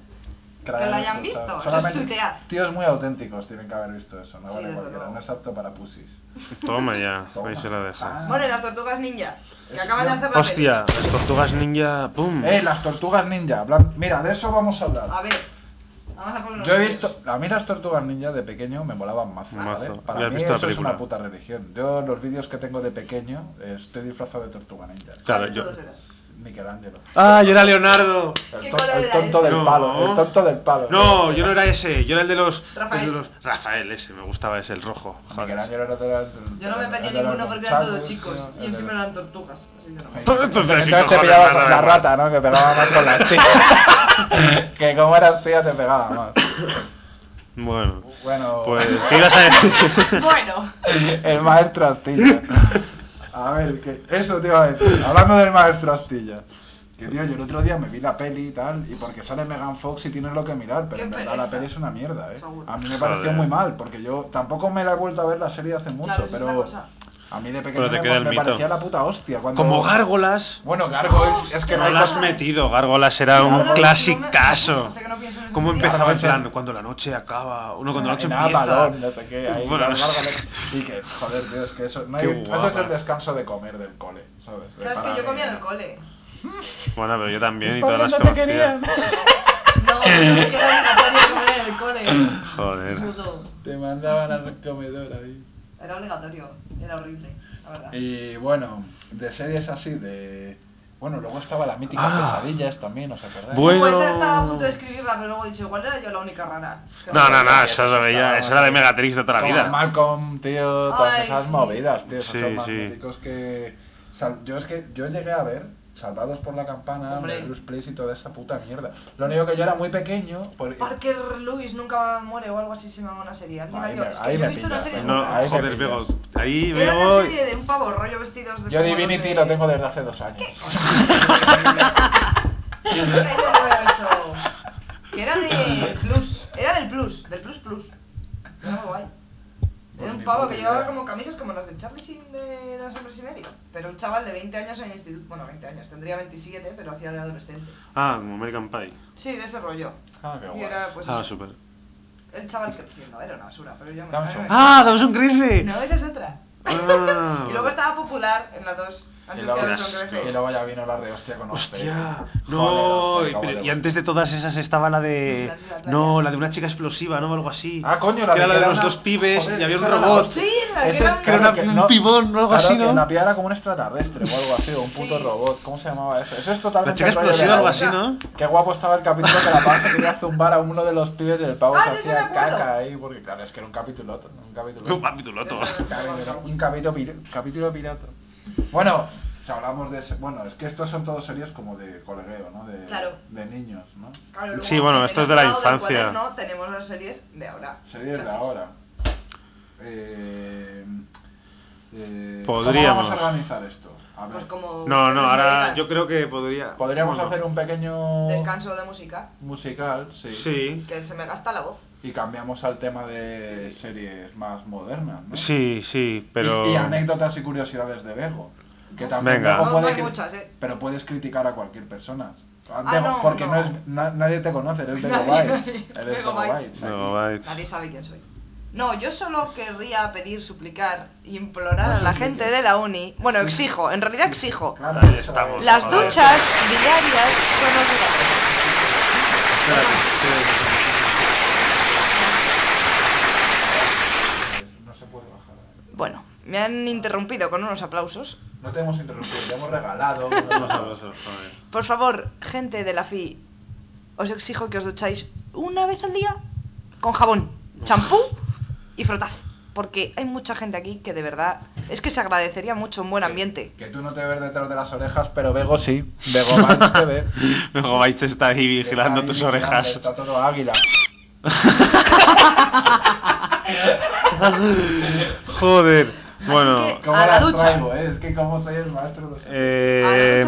Que la hayan visto, solamente. Tíos muy auténticos tienen que haber visto eso, no Sí, vale desde cualquiera, luego. no es apto para pusis. Toma ya, Toma. ahí se la deja. Ah. Bueno, y las tortugas ninja, que Es- acaban de hacer la Hostia, las tortugas ninja, ¡pum! Eh, las tortugas ninja, mira, de eso vamos a hablar. A ver, vamos a poner Yo he visto, a mí las tortugas ninja de pequeño me molaban mazo. ¿vale? Para mí eso es una puta religión. Yo los vídeos que tengo de pequeño eh, estoy disfrazado de tortuga ninja. Claro, yo. Michelangelo. ¡Ah, yo era Leonardo! El, ¿Qué to- color el tonto del No. palo, el tonto del palo. No, yo no era ese, yo era el de los. Rafael. el de los- Rafael, ese, me gustaba ese, el rojo. Michelangelo era de la- Yo no me los ninguno porque eran todos chicos y encima eran tortugas. Que no. Entonces te cojones, pillaba nada con la rata, ¿no? Que pegaba más con las tías. que como eras tía te pegaba más. Bueno, Bueno, pues, ¿qué ibas a decir? Bueno, el maestro Astilla. A ver, que eso te iba a decir. Hablando del maestro Astilla. Que tío, yo el otro día me vi la peli y tal, y porque sale Megan Fox y tienes lo que mirar, pero Qué en verdad pereza. la peli es una mierda, eh. Seguro. A mí me pareció Joder. muy mal, porque yo tampoco me la he vuelto a ver la serie hace mucho, Claro, es pero cosa. A mí de pequeño me, parecía la puta hostia. Cuando... Como Gárgolas. Bueno, Gargoyles, es que no No has metido, Gárgolas era un Gárgolas, clasicazo. no ¿Cómo empezaba en Gárgolas plan? Cuando la noche acaba. Uno, cuando la noche empieza. Avalon, no sé qué, ahí Bueno, las no sé. gárgolas. Y que, joder, tío, es que eso, no hay- eso es el descanso de comer del cole, ¿sabes? De Sabes para que yo mí, comía en el ¿no? cole. Bueno, pero yo también y todas las no querían. No, es que era obligatorio comer en el cole. Joder. Puto. Te mandaban al comedor ahí. Era obligatorio, era horrible, la verdad. Y bueno, de series así, de... Bueno, luego estaba la mítica Ah. Pesadillas también, ¿os acordáis? Bueno. Pues estaba a punto de escribirla, pero luego he dicho, igual era yo la única rara. No, no, no, eso lo veía, eso era de Megatrix de toda la vida. Malcolm, tío, todas Ay, esas sí. movidas, tío, esos Sí, son más sí. míticos que... Sal- Yo es que, yo llegué a ver Salvados por la Campana. Bruce Place y toda esa puta mierda. Lo único que yo era muy pequeño... Por... Parker Lewis nunca muere o algo así se llama una serie. ¿Alguien la Ahí me- Es ahí que yo me he visto una pillas, serie ¿no? nunca. Ahí me Joder, pillas. veo. Ahí Era veo. una serie de un pavo rollo vestidos de Yo Divinity de- lo tengo desde hace dos años. ¿Qué? Que era de Plus. Era del Plus, del Plus Plus. Guay. Era un pavo que llevaba como camisas como las de Charlie Sheen de Dos Hombres y Medio. Pero un chaval de 20 años en el instituto. Bueno, 20 años, tendría 27, pero hacía de adolescente. Ah, como American Pie. Sí, de ese rollo. Ah, qué Y guay. era pues Ah, eso, súper. el chaval creciendo. Era una basura, pero yo me Dawson. ¡Ah, Dawson Crece! No, esa es otra. Ah. Y luego estaba popular en la 2. Y Antes luego, que Dawson crece. y luego ya vino la rehostia con Hostia, no, Joder, pero- y antes de todas esas estaba la de... La de la playa. No, la de una chica explosiva, ¿no? Algo así. Ah, coño, la Que de era la que de los una- dos pibes Joder, y había un robot. hostia. Sí, la que Ese- era un- que era claro, una- un no- pibón o algo claro, así, que ¿no? la piba era como un extraterrestre o algo así, o un puto Sí. robot. ¿Cómo se llamaba eso? Eso es totalmente La chica el de explosiva, algo así. ¿no? Qué guapo estaba el capítulo que la pava se quería zumbar a uno de los pibes del pavo Ah, se sí, sí, hacía caca ahí, porque claro, es que era un capítulo un capítulo Un. Un capítulo, pir- capítulo pirata. Bueno, si hablamos de... Bueno, es que estos son todos series como de colegueo, ¿no? De, Claro. de niños, ¿no? Claro, Sí, bueno, en esto es de la infancia. cuaderno tenemos las series de ahora. Series de ahora. Eh, eh, Podríamos. ¿Cómo vamos a organizar esto? A ver. Pues como No, no, ahora yo creo que podría... Podríamos bueno, hacer un pequeño Descanso de música, musical, sí. Sí, que se me gasta la voz. Y cambiamos al tema de series más modernas, ¿no? sí, sí, pero... Y, y anécdotas y curiosidades de Bego. Que también Venga. No, puede no muchas, ¿eh? Pero puedes criticar a cualquier persona. Ah, no, porque no. no. es na- nadie te conoce, eres Nadie, Bytes. nadie. Sabe quién soy. No, yo solo querría pedir, suplicar implorar a la gente de la uni. Bueno, exijo, en realidad exijo. Ahí estamos. Las duchas diarias son obligatorias. No se puede bajar. Bueno, me han interrumpido con unos aplausos. No te hemos interrumpido, te hemos regalado. Unos aplausos. Por favor, gente de la FI, os exijo que os ducháis una vez al día con jabón, champú y frotad. Porque hay mucha gente aquí que de verdad es que se agradecería mucho un buen ambiente. Que tú no te ves detrás de las orejas, pero Bego sí. Bego Bites te ve. Luego Baitz está ahí vigilando Está ahí tus orejas. Está todo águila. Joder. Bueno, ¿Cómo a la las ducha. traigo, eh? Es que como soy el maestro de eh,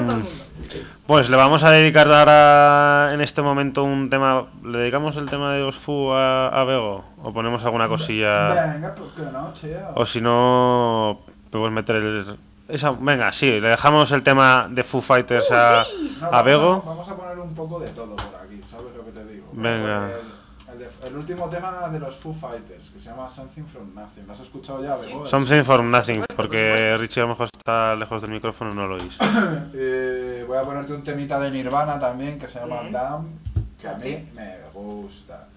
pues le vamos a dedicar ahora en este momento un tema. ¿Le dedicamos el tema de Osfu a, a Bego? ¿O ponemos alguna cosilla? Venga, pues que no, cheo. O si no, podemos meter el. Esa, venga, sí, le dejamos el tema de Foo Fighters a, No, a Bego. Vamos a poner un poco de todo por aquí, ¿sabes lo que te digo? Venga. El, último tema de los Foo Fighters, que se llama Something from Nothing. ¿Lo has escuchado ya? Something for Nothing, porque Richie a lo mejor está lejos del micrófono no lo oís. Eh, voy a ponerte un temita de Nirvana también que se llama Bien. Damn, que a mí Sí. me gusta.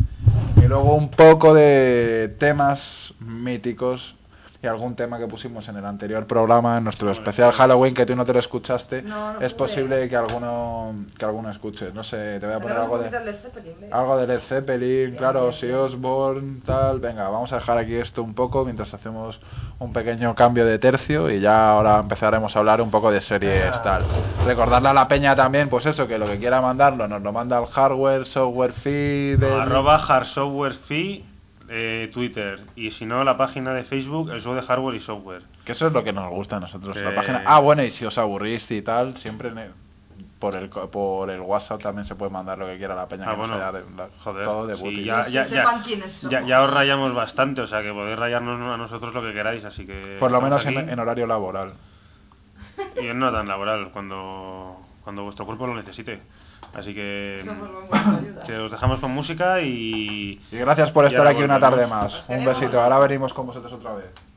Y luego un poco de temas míticos y algún tema que pusimos en el anterior programa, en nuestro especial Halloween, que tú no te lo escuchaste. No, no es pude. posible que alguno que alguno escuche. No sé, te voy a poner algo de... de... Algo de Led Zeppelin, claro, Ozzy Osbourne, tal. Venga, vamos a dejar aquí esto un poco mientras hacemos un pequeño cambio de tercio y ya ahora empezaremos a hablar un poco de series, tal. Recordarle a la peña también, pues eso, que lo que quiera mandarlo nos lo manda al hardware, software feed. del- Arroba Hard Software Fee, eh, Twitter. Y si no, la página de Facebook, el show de hardware y software. Que eso es lo que nos gusta a nosotros. La Eh, página. Ah, bueno, y si os aburrís y tal, siempre ne- por el co- por el WhatsApp también se puede mandar lo que quiera la peña. Ah, que no bueno, sea de- la- joder. todo de sí, ya, Que ya, sepan ya, quiénes ya, ya os rayamos bastante, o sea que podéis rayarnos a nosotros lo que queráis, así que... Por lo menos en, horario laboral. Y en no tan laboral, cuando, cuando vuestro cuerpo lo necesite. Así que, buena ayuda. que os dejamos con música y... Y gracias por estar aquí una tarde más. Un besito. Ahora venimos con vosotros otra vez.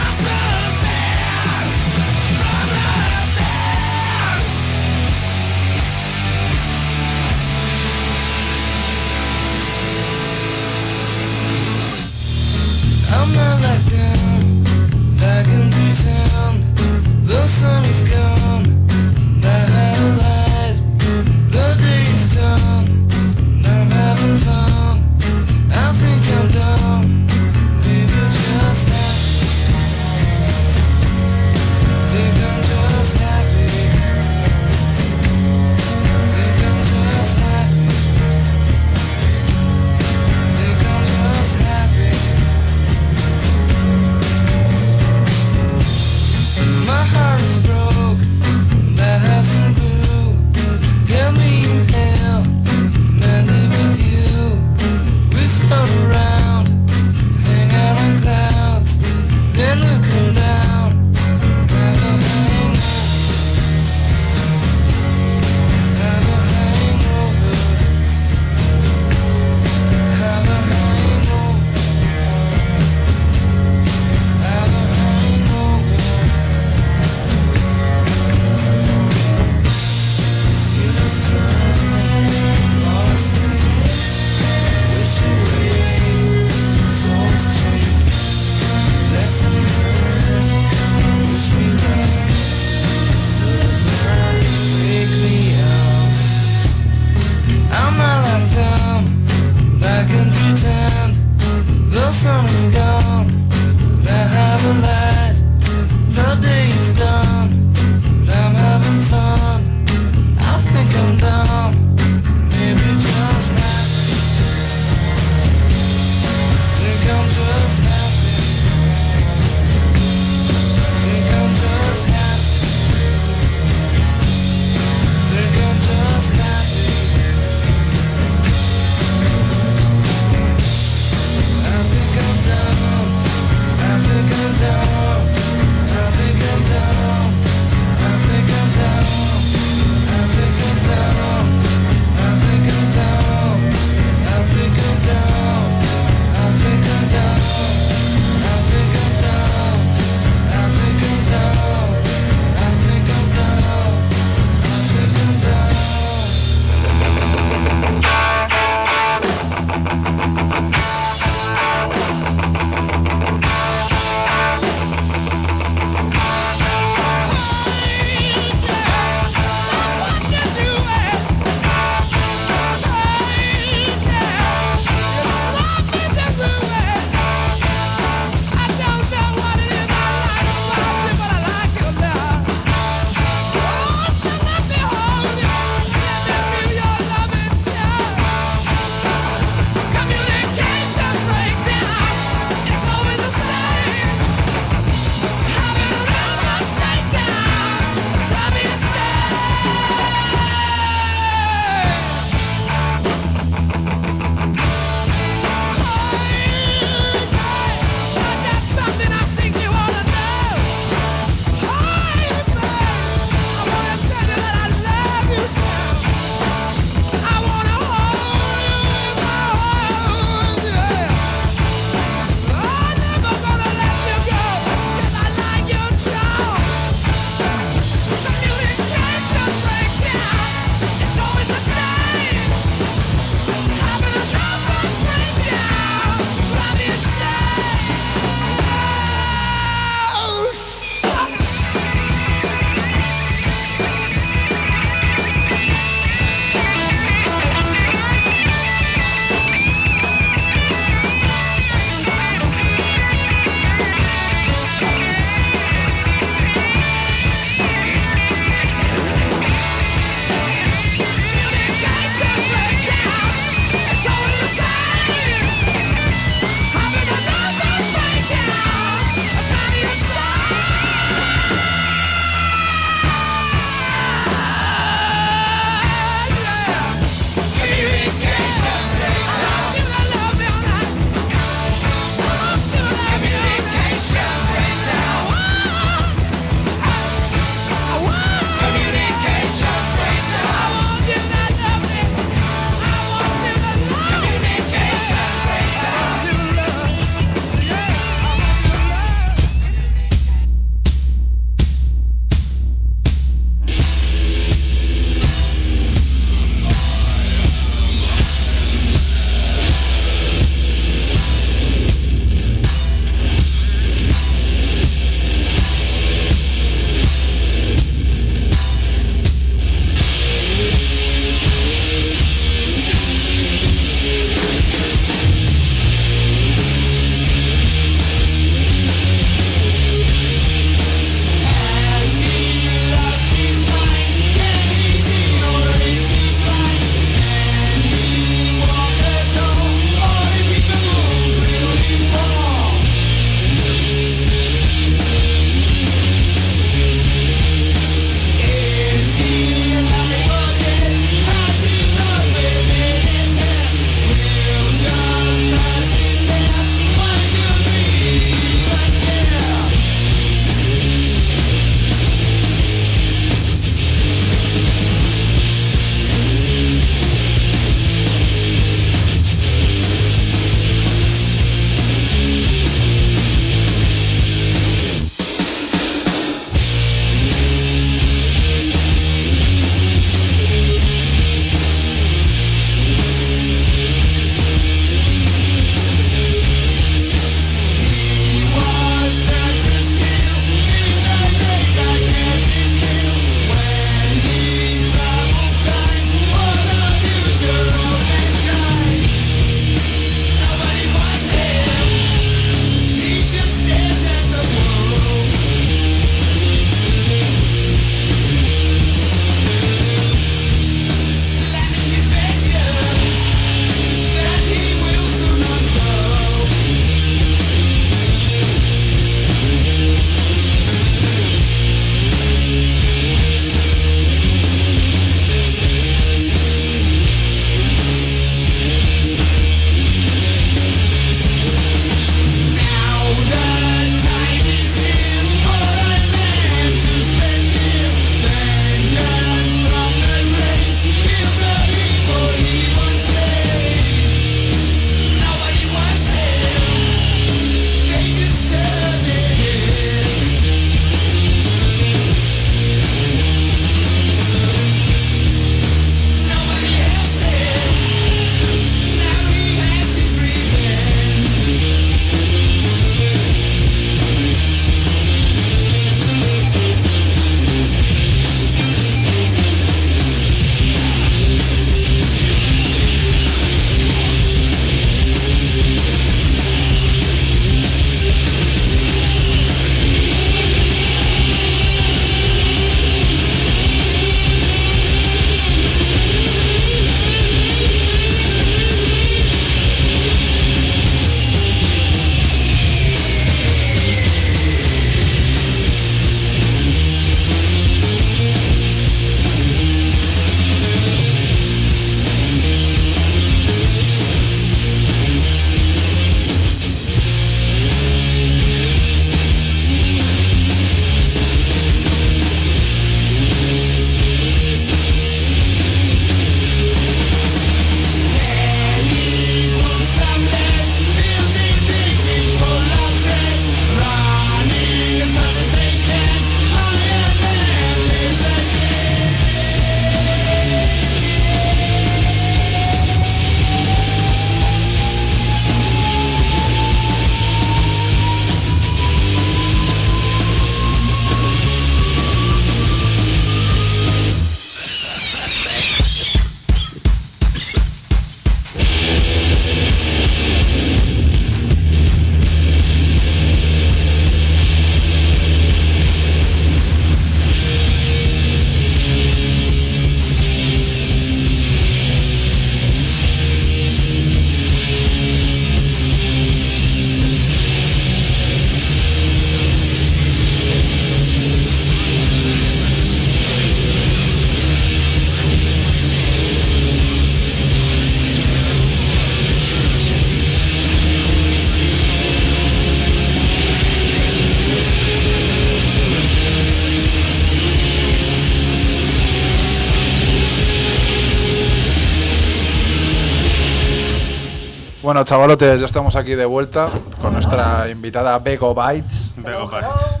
Chavalotes, ya estamos aquí de vuelta con nuestra invitada Bego Bites. Bego Bites.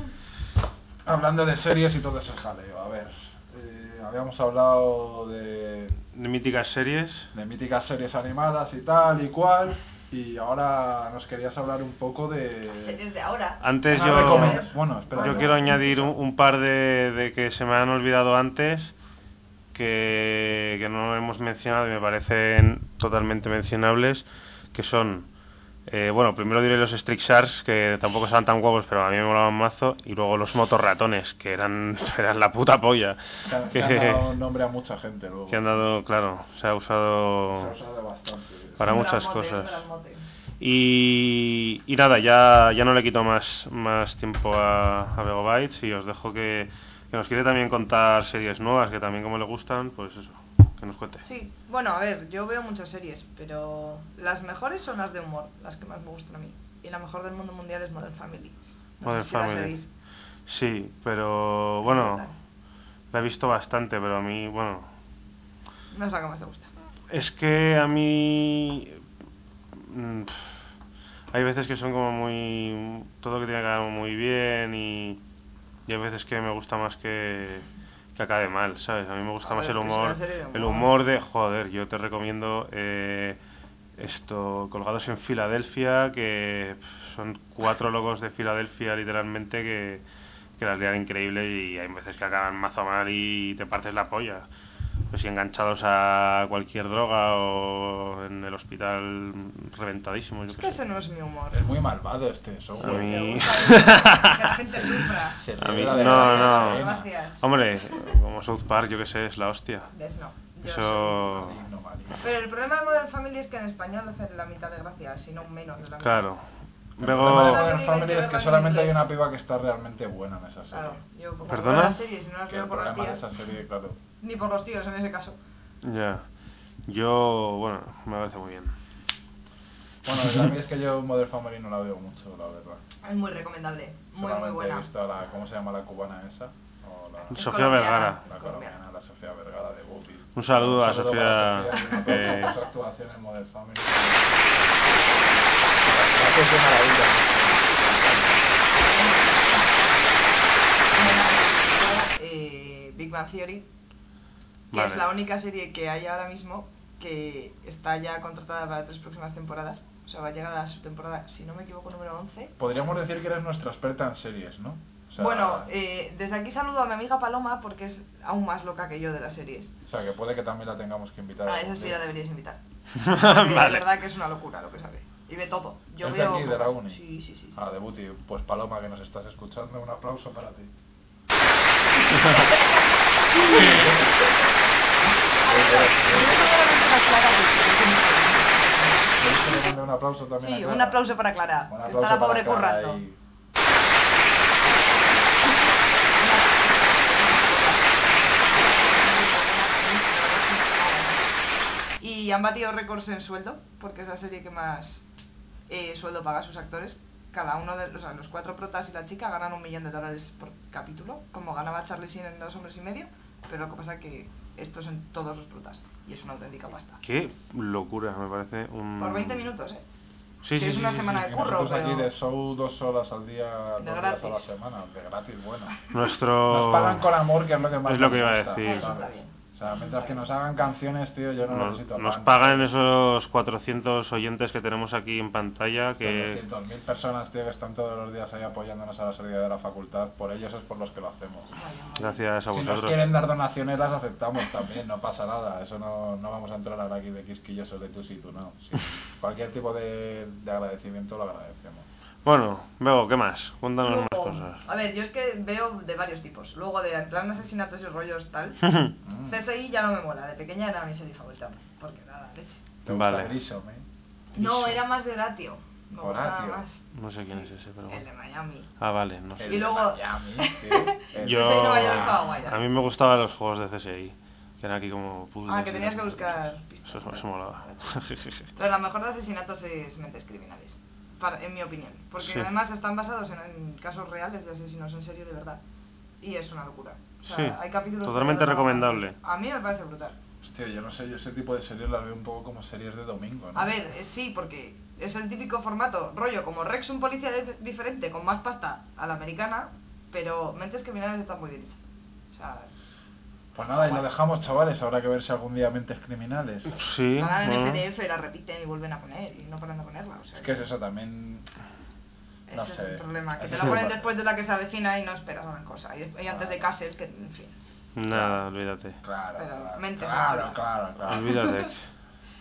Hablando de series y todo ese jaleo. A ver, eh, habíamos hablado de, De míticas series. de míticas series animadas y tal y cual. Y ahora nos querías hablar un poco de. Series de ahora. Antes yo, Bueno, espera. yo quiero añadir un, un par de, de que se me han olvidado antes, que, que no hemos mencionado y me parecen totalmente mencionables, que son, eh, bueno, primero diré los Strixars, que tampoco estaban tan guapos, pero a mí me molaban mazo, y luego los motorratones, que eran, eran la puta polla. Que han, que, que han dado nombre a mucha gente luego. que han dado, claro, se ha Se usado ha usado bastante. para muchas cosas. Y, y nada, ya, ya no le quito más, más tiempo a, a Bego Bytes y os dejo que, que nos quiere también contar series nuevas que también como le gustan, pues eso, que nos cuente. Sí, bueno, a ver, yo veo muchas series, pero las mejores son las de humor, las que más me gustan a mí. Y la mejor del mundo mundial es Modern Family. No Modern sé si la Family. Sí, pero bueno, la he visto bastante, pero a mí, bueno, No es la que más te gusta. es que a mí mm, hay veces que son como muy todo que tiene que quedar muy bien y, y hay veces que me gusta más que, que acabe mal, ¿sabes? A mí me gusta A más ver, el humor, el humor. de joder, yo te recomiendo eh, esto Colgados en Filadelfia, que son cuatro logos de Filadelfia literalmente que que la lían increíble y hay veces que acaban mazo mal y te partes la polla. Pues si enganchados a cualquier droga o en el hospital reventadísimos. yo Es que ese no es mi humor. Es muy malvado este A software. mí... Que la gente sufra. Se A mí- no, no. Gracias. Hombre, como South Park, yo que sé, es la hostia. ¿Ves? No. Yo Eso... Pero el problema de Modern Family es que en español hacen la mitad de gracia, si no menos de la mitad. Claro. El problema de Luego... Modern Family es que solamente hay una piba que está realmente buena en esa serie. Claro, yo como ¿Perdona? las series no las veo por las tías, esa serie, claro. ni por los tíos en ese caso. Ya. Yo, bueno, me parece muy bien. Bueno, a mí es que yo Modern Family no la veo mucho, la verdad. Es muy recomendable, muy muy Solamente buena. He visto a la, ¿Cómo se llama la cubana esa? O la, Sofía colombiana. Vergara. la colombiana, la Sofía Vergara de Buffy. Un saludo a para Sofía, Sofía, que- actuación en Modern Family. Hace de maravilla. Eh, Big Bang Theory, que Vale. es la única serie que hay ahora mismo que está ya contratada para tres próximas temporadas. O sea, va a llegar a su temporada, si no me equivoco, número 11. Podríamos decir que eres nuestra experta en series, ¿no? O sea, bueno, eh, desde aquí saludo a mi amiga Paloma porque es aún más loca que yo de las series. o sea, que puede que también la tengamos que invitar. A algún esa sí la deberías invitar. Vale. verdad que es una locura lo que sabe. Y ve todo. Yo ¿Es de veo. aquí, de la uni? Sí, sí, sí. sí. Ah, de Buti. Pues Paloma, que nos estás escuchando, un aplauso para ti. ¿Quieres que le mande un aplauso también a Sí, un aplauso para Clara. Que está la pobre currando. y- Y han batido récords en sueldo, porque es la serie que más eh, sueldo paga a sus actores. Cada uno de o sea, los cuatro protas y la chica ganan un millón de dólares por capítulo, como ganaba Charlie Sheen en Dos Hombres y Medio. Pero lo que pasa es que estos son todos los protas, y es una auténtica pasta. Qué locura, me parece un... Por 20 minutos, ¿eh? Sí, es sí, una sí, semana sí. de curro, pero... aquí de show dos horas al día, dos días a la gratis. semana, de gratis, bueno. Nuestro... Nos pagan con amor, que es lo que más Es lo que iba a gusta, decir. O sea, mientras que nos hagan canciones, tío, yo no Nos, necesito nos pan. pagan esos 400 oyentes que tenemos aquí en pantalla que... 200.000 personas, tío, que están todos los días ahí apoyándonos a la salida de la facultad. Por ellos es por los que lo hacemos. Gracias a Si nos vosotros. quieren dar donaciones, las aceptamos también, no pasa nada. Eso no, no vamos a entrar ahora aquí de quisquillosos de tú sí, tú no. Sí, cualquier tipo de, de agradecimiento lo agradecemos. Bueno, Bego, ¿qué más? Cuéntanos más Luego, cosas. a ver, yo es que veo de varios tipos. Luego de en plan asesinatos y rollos tal. Mm. CSI ya no me mola. De pequeña era mi serie favorita. Porque nada, leche. ¿Te gusta Vale. Grissom, eh? No, era más de Horatio. Me gustaba Horatio. más No sé quién es ese, pero el de. Miami. Ah, vale, no El sé. Y de luego- Miami. El- Yo... CSI Nueva York estaba guay, ¿eh? A mí me gustaban los juegos de CSI, que eran aquí como Ah, que y tenías que buscar pistas. Eso, eso molaba. Pero la mejor de asesinatos es Mentes Criminales. Para, en mi opinión. Porque Sí. además están basados en, en casos reales de asesinos en serie de verdad. Y es una locura. O sea, Sí, hay capítulos. totalmente de recomendable. A mí me parece brutal. Hostia, yo no sé, yo ese tipo de series las veo un poco como series de domingo, ¿no? A ver, eh, sí, porque es el típico formato, rollo como Rex, un policía de- diferente, con más pasta a la americana, pero Mentes Criminales está muy bien. O sea, Pues nada, y lo dejamos, chavales. Habrá que ver si algún día mentes criminales. Sí, la dan en bueno. FDF, la repiten y vuelven a poner, y no paran de ponerla. O sea, Es que es eso también. No ese sé. es el problema, que te la ponen después de la que se avecina y no esperas gran cosa. Y, y antes de Castle, que en fin. Nada, olvídate. Claro, Pero claro, mentes claro, claro, claro. Olvídate.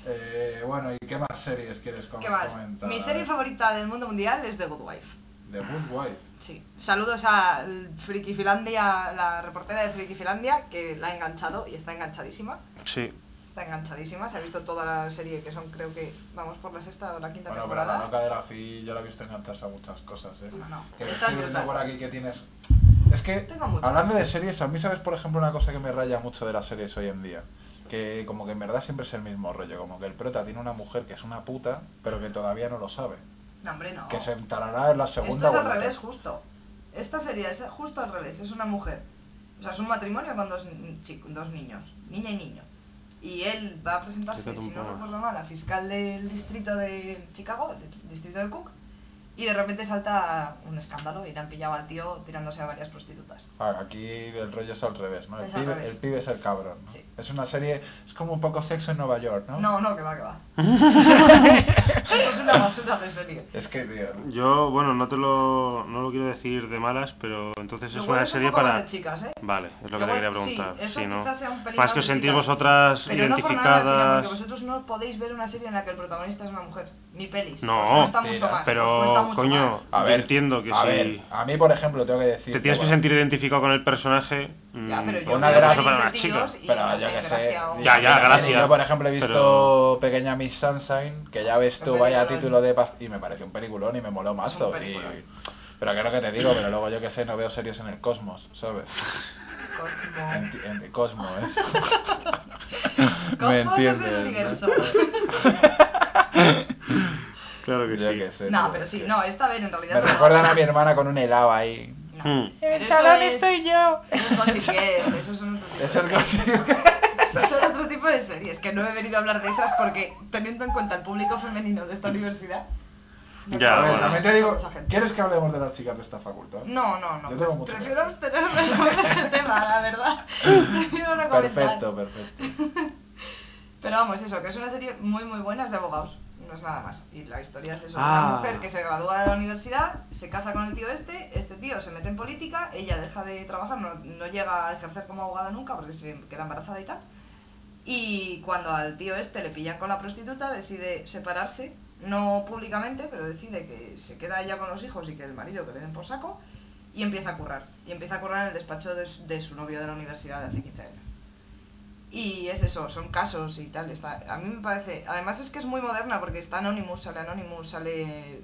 Eh, bueno, ¿y qué más series quieres com- ¿Qué más? comentar? Mi serie favorita del mundo mundial es The Good Wife. The Good Wife. Sí. Saludos a Frikifilandia, la reportera de Frikifilandia, que la ha enganchado y está enganchadísima. Sí. Está enganchadísima, se ha visto toda la serie, que son creo que vamos por la sexta o la quinta Bueno, pero la temporada. loca de la FI yo la he visto engancharse a muchas cosas, ¿eh? No, no. Que Esta estoy es viendo brutal. por aquí que tienes... Es que, hablando de series, a mí sabes, por ejemplo, una cosa que me raya mucho de las series hoy en día. Que como que en verdad siempre es el mismo rollo, como que el prota tiene una mujer que es una puta, pero que todavía no lo sabe. No, hombre, no. Que se enterará en la segunda Esto es al revés, justo. Esta serie es justo al revés, es una mujer. O sea, es un matrimonio con dos, ni- chi- dos niños, niña y niño. Y él va a presentarse, si no recuerdo mal, a fiscal del distrito de Chicago, del distrito de Cook. Y de repente salta un escándalo y le han pillado al tío tirándose a varias prostitutas. Ah, aquí el rollo es al revés, ¿no? El, pibe, revés. el pibe es el cabrón. ¿no? Es una serie, es como un poco sexo en Nueva York, ¿no? No, no, que va, que va. Eso es una basura de serie. Es que, tío. Yo, bueno, no te lo, no lo quiero decir de malas, pero entonces es una serie para... de chicas, ¿eh? Vale, es lo que te quería sí, preguntar. eso si no- quizás sea un Más que os sentís vosotras Pero no por nada, identificadas... porque vosotros no podéis ver una serie en la que el protagonista es una mujer, ni pelis. No, os cuesta mucho más. pero cuesta mucho coño, más. A ver, entiendo que a si ver, a mí, por ejemplo, tengo que decir... te tienes que bueno, sentir identificado con el personaje, Ya, mm, pero yo Una de las- pelis para de una chica. tíos y Pero yo que sé. Ya, ya, gracias. Yo, por ejemplo, he visto Pero- Pequeña Miss Sunshine, que ya ves tú, vaya título de... past- Y me pareció un peliculón y me moló mazo. Y... Pero creo que te digo, pero luego yo que sé, no veo series en el cosmos, ¿sabes? Cosmo. En, en el cosmos, ¿eh? Cosmos ¿Me es el entiendes? universo. Claro que Yo sí. que sé. No, pero sí, que- no, esta vez en realidad. Me no. recuerdan a mi hermana con un helado ahí. Mm. Pero El eso salón es- estoy yo. Eso es Gossip Girl, eso es otro tipo Eso de es Eso otro tipo de series, que no he venido a hablar de esas porque teniendo en cuenta el público femenino de esta universidad. no Ya, bueno. también te digo. ¿quieres que hablemos de las chicas de esta facultad? No, no, no. Yo tengo mucho Prefiero abstenerme sobre ese tema, la verdad. Prefiero no comentar. Perfecto, perfecto. Pero vamos, eso, que es una serie muy, muy buena, es de abogados. No es nada más. Y la historia es eso. Ah. Una mujer que se gradúa de la universidad, se casa con el tío este, este tío se mete en política, ella deja de trabajar, no, no llega a ejercer como abogada nunca porque se queda embarazada y tal. Y cuando al tío este le pillan con la prostituta, decide separarse, no públicamente, pero decide que se queda ella con los hijos y que el marido que le den por saco, y empieza a currar. Y empieza a currar en el despacho de, de su novio de la universidad de hace 15 años. Y es eso, son casos y tal. Está, a mí me parece. Además es que es muy moderna porque está Anonymous, sale Anonymous, sale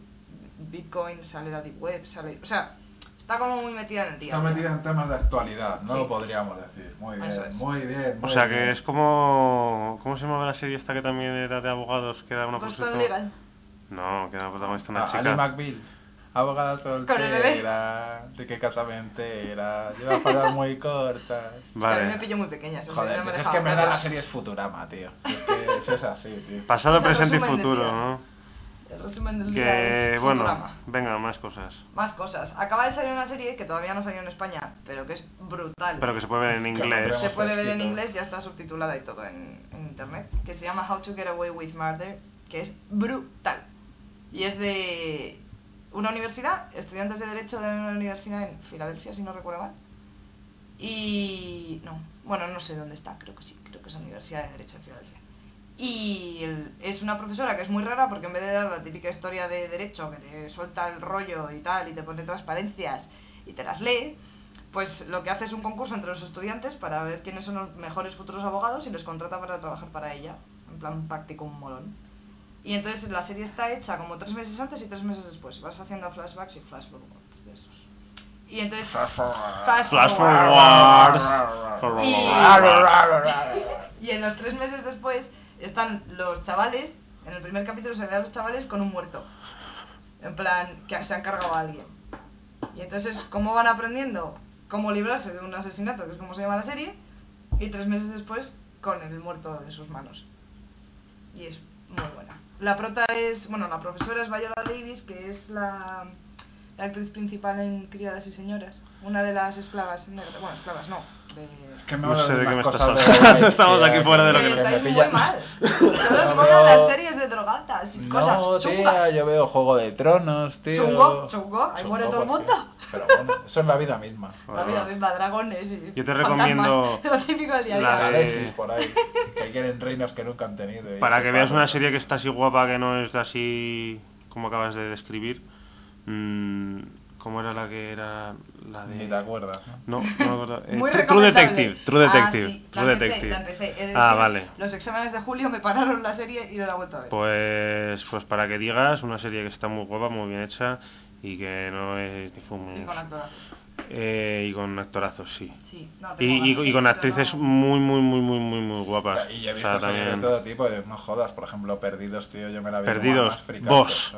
Bitcoin, sale la Deep Web, sale. O sea, está como muy metida en el día. Está metida en temas de actualidad, no Sí. lo podríamos decir. Muy bien, es. muy bien. O sea bien. que es como... ¿Cómo se llamaba la serie esta que también era de abogados? Que era una Boston. No, que era protagonista una Ah, Ali chica. McBeal, abogada soltera, de qué casamentera, lleva faldas muy cortas. Que a mí me Vale. pilló muy pequeña. Joder, no me es que en verdad verla. la serie es Futurama, tío. Si es que eso es así, tío. Pasado, presente y futuro, día. ¿no? El resumen del día Que, es bueno, Futurama. venga, más cosas. Más cosas. Acaba de salir una serie que todavía no salió en España, pero que es brutal. Pero que se puede ver en inglés. Se puede ver en inglés, ya está subtitulada y todo en, en internet, que se llama How to Get Away with Murder, que es brutal. Y es de una universidad, estudiantes de Derecho de una universidad en Filadelfia, si no recuerdo mal. Y. No, bueno, no sé dónde está, creo que sí, creo que es la Universidad de Derecho de Filadelfia. Y es una profesora que es muy rara porque en vez de dar la típica historia de derecho que te suelta el rollo y tal y te pone transparencias y te las lee, pues lo que hace es un concurso entre los estudiantes para ver quiénes son los mejores futuros abogados y les contrata para trabajar para ella, en plan practicum molón. Y entonces la serie está hecha como tres meses antes y tres meses después. Vas haciendo flashbacks y flash forwards de esos. Y entonces... Flash forward. Flash forward. Y, y en los tres meses después están los chavales, en el primer capítulo se ve a los chavales con un muerto. En plan, que se han cargado a alguien. Y entonces, ¿cómo van aprendiendo? Cómo librarse de un asesinato, que es como se llama la serie. Y tres meses después con el muerto de sus manos. Y es muy buena. La prota es, bueno, la profesora es Viola Davis, que es la, la actriz principal en Criadas y Señoras. Una de las esclavas negras, bueno, esclavas no, de... Que me No sé de qué me estás hablando. Estamos aquí fuera de lo que- me Estáis muy pillan. mal. Solo os No molan las series de drogatas y No, cosas tía, chungas. yo veo Juego de Tronos, tío. Chungo, chungo, ahí Chungo, muere todo el ¿por qué? mundo. Pero bueno, eso es la vida misma. La vida misma, dragones y Yo te recomiendo Lo típico del día a día. la de- por ahí, que quieren reinos que nunca han tenido. Para que veas una serie que está así guapa, que no es así como acabas de describir. Mm, ¿Cómo era la que era la de...? Ni te acuerdas, No, no me acuerdo. Eh, Muy True-. Detective, True Ah, Detective, sí, True la empecé, Detective. la empecé. Ah, decir, vale. Los exámenes de julio me pararon la serie y no la he vuelto a ver. Pues, pues para que digas, una serie que está muy guapa, muy bien hecha y que no es ni fum- Y con actorazos. Eh, y con actorazos, sí. Sí, no, y, y- y con actrices no- muy, muy, muy, muy, muy, muy guapas. Y yo he O visto sea, series también- de todo tipo, de no jodas, por ejemplo, Perdidos, tío, yo me la vi Perdidos, más Boss.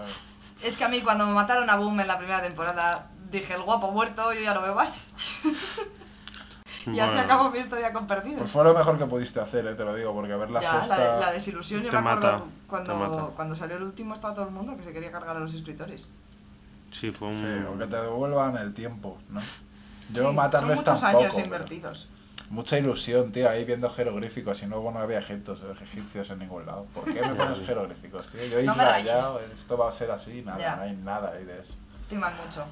Es que a mí cuando me mataron a Boom en la primera temporada, dije, el guapo muerto, yo ya no veo más. y así Bueno. acabó mi historia con Perdidos. Pues fue lo mejor que pudiste hacer, eh, te lo digo, porque ver la ya, sexta... la, la desilusión, yo te me acuerdo mata, te cuando, mata. cuando salió el último estaba todo el mundo que se quería cargar a los escritores. Sí, fue un... Sí, o que te devuelvan el tiempo, ¿no? Yo Sí, matarles son muchos tampoco. años pero invertidos. Mucha ilusión, tío, ahí viendo jeroglíficos y luego no había egipcios, egipcios en ningún lado. ¿Por qué me pones jeroglíficos, tío? Yo he No rayado, esto va a ser así, nada, Ya. no hay nada ahí de eso. Timan mucho.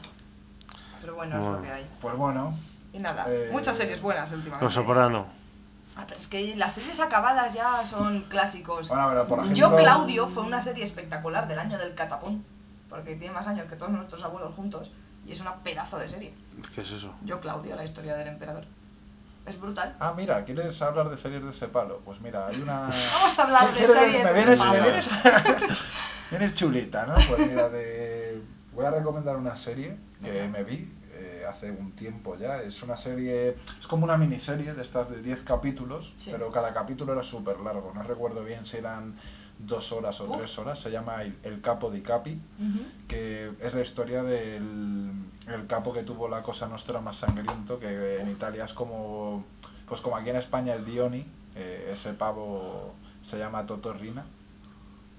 Pero bueno, es lo que hay. Pues bueno, Y nada, Eh, muchas series buenas últimamente. Los Soprano. Ah, pero es que las series acabadas ya son clásicos. Bueno, pero por Yo, Claudio, fue una serie espectacular del año del catapún. Porque tiene más años que todos nuestros abuelos juntos. Y es una pedazo de serie. ¿Qué es eso? Yo, Claudio, la historia del emperador. Es brutal. Ah, mira, ¿quieres hablar de series de ese palo? Pues mira, hay una... Vamos a hablar de ¿Quieres- series Me vienes, me vienes, vienes chulita, ¿no? Pues mira, de... voy a recomendar una serie que me vi eh, hace un tiempo ya. Es una serie, es como una miniserie de estas de 10 capítulos, Sí. pero cada capítulo era súper largo. No recuerdo bien si eran dos horas o tres horas. Se llama El, El Capo di Capi que es la historia del el capo que tuvo la cosa nostra más sangriento que en Italia es como pues como aquí en España el Dioni eh, ese pavo se llama Totorrina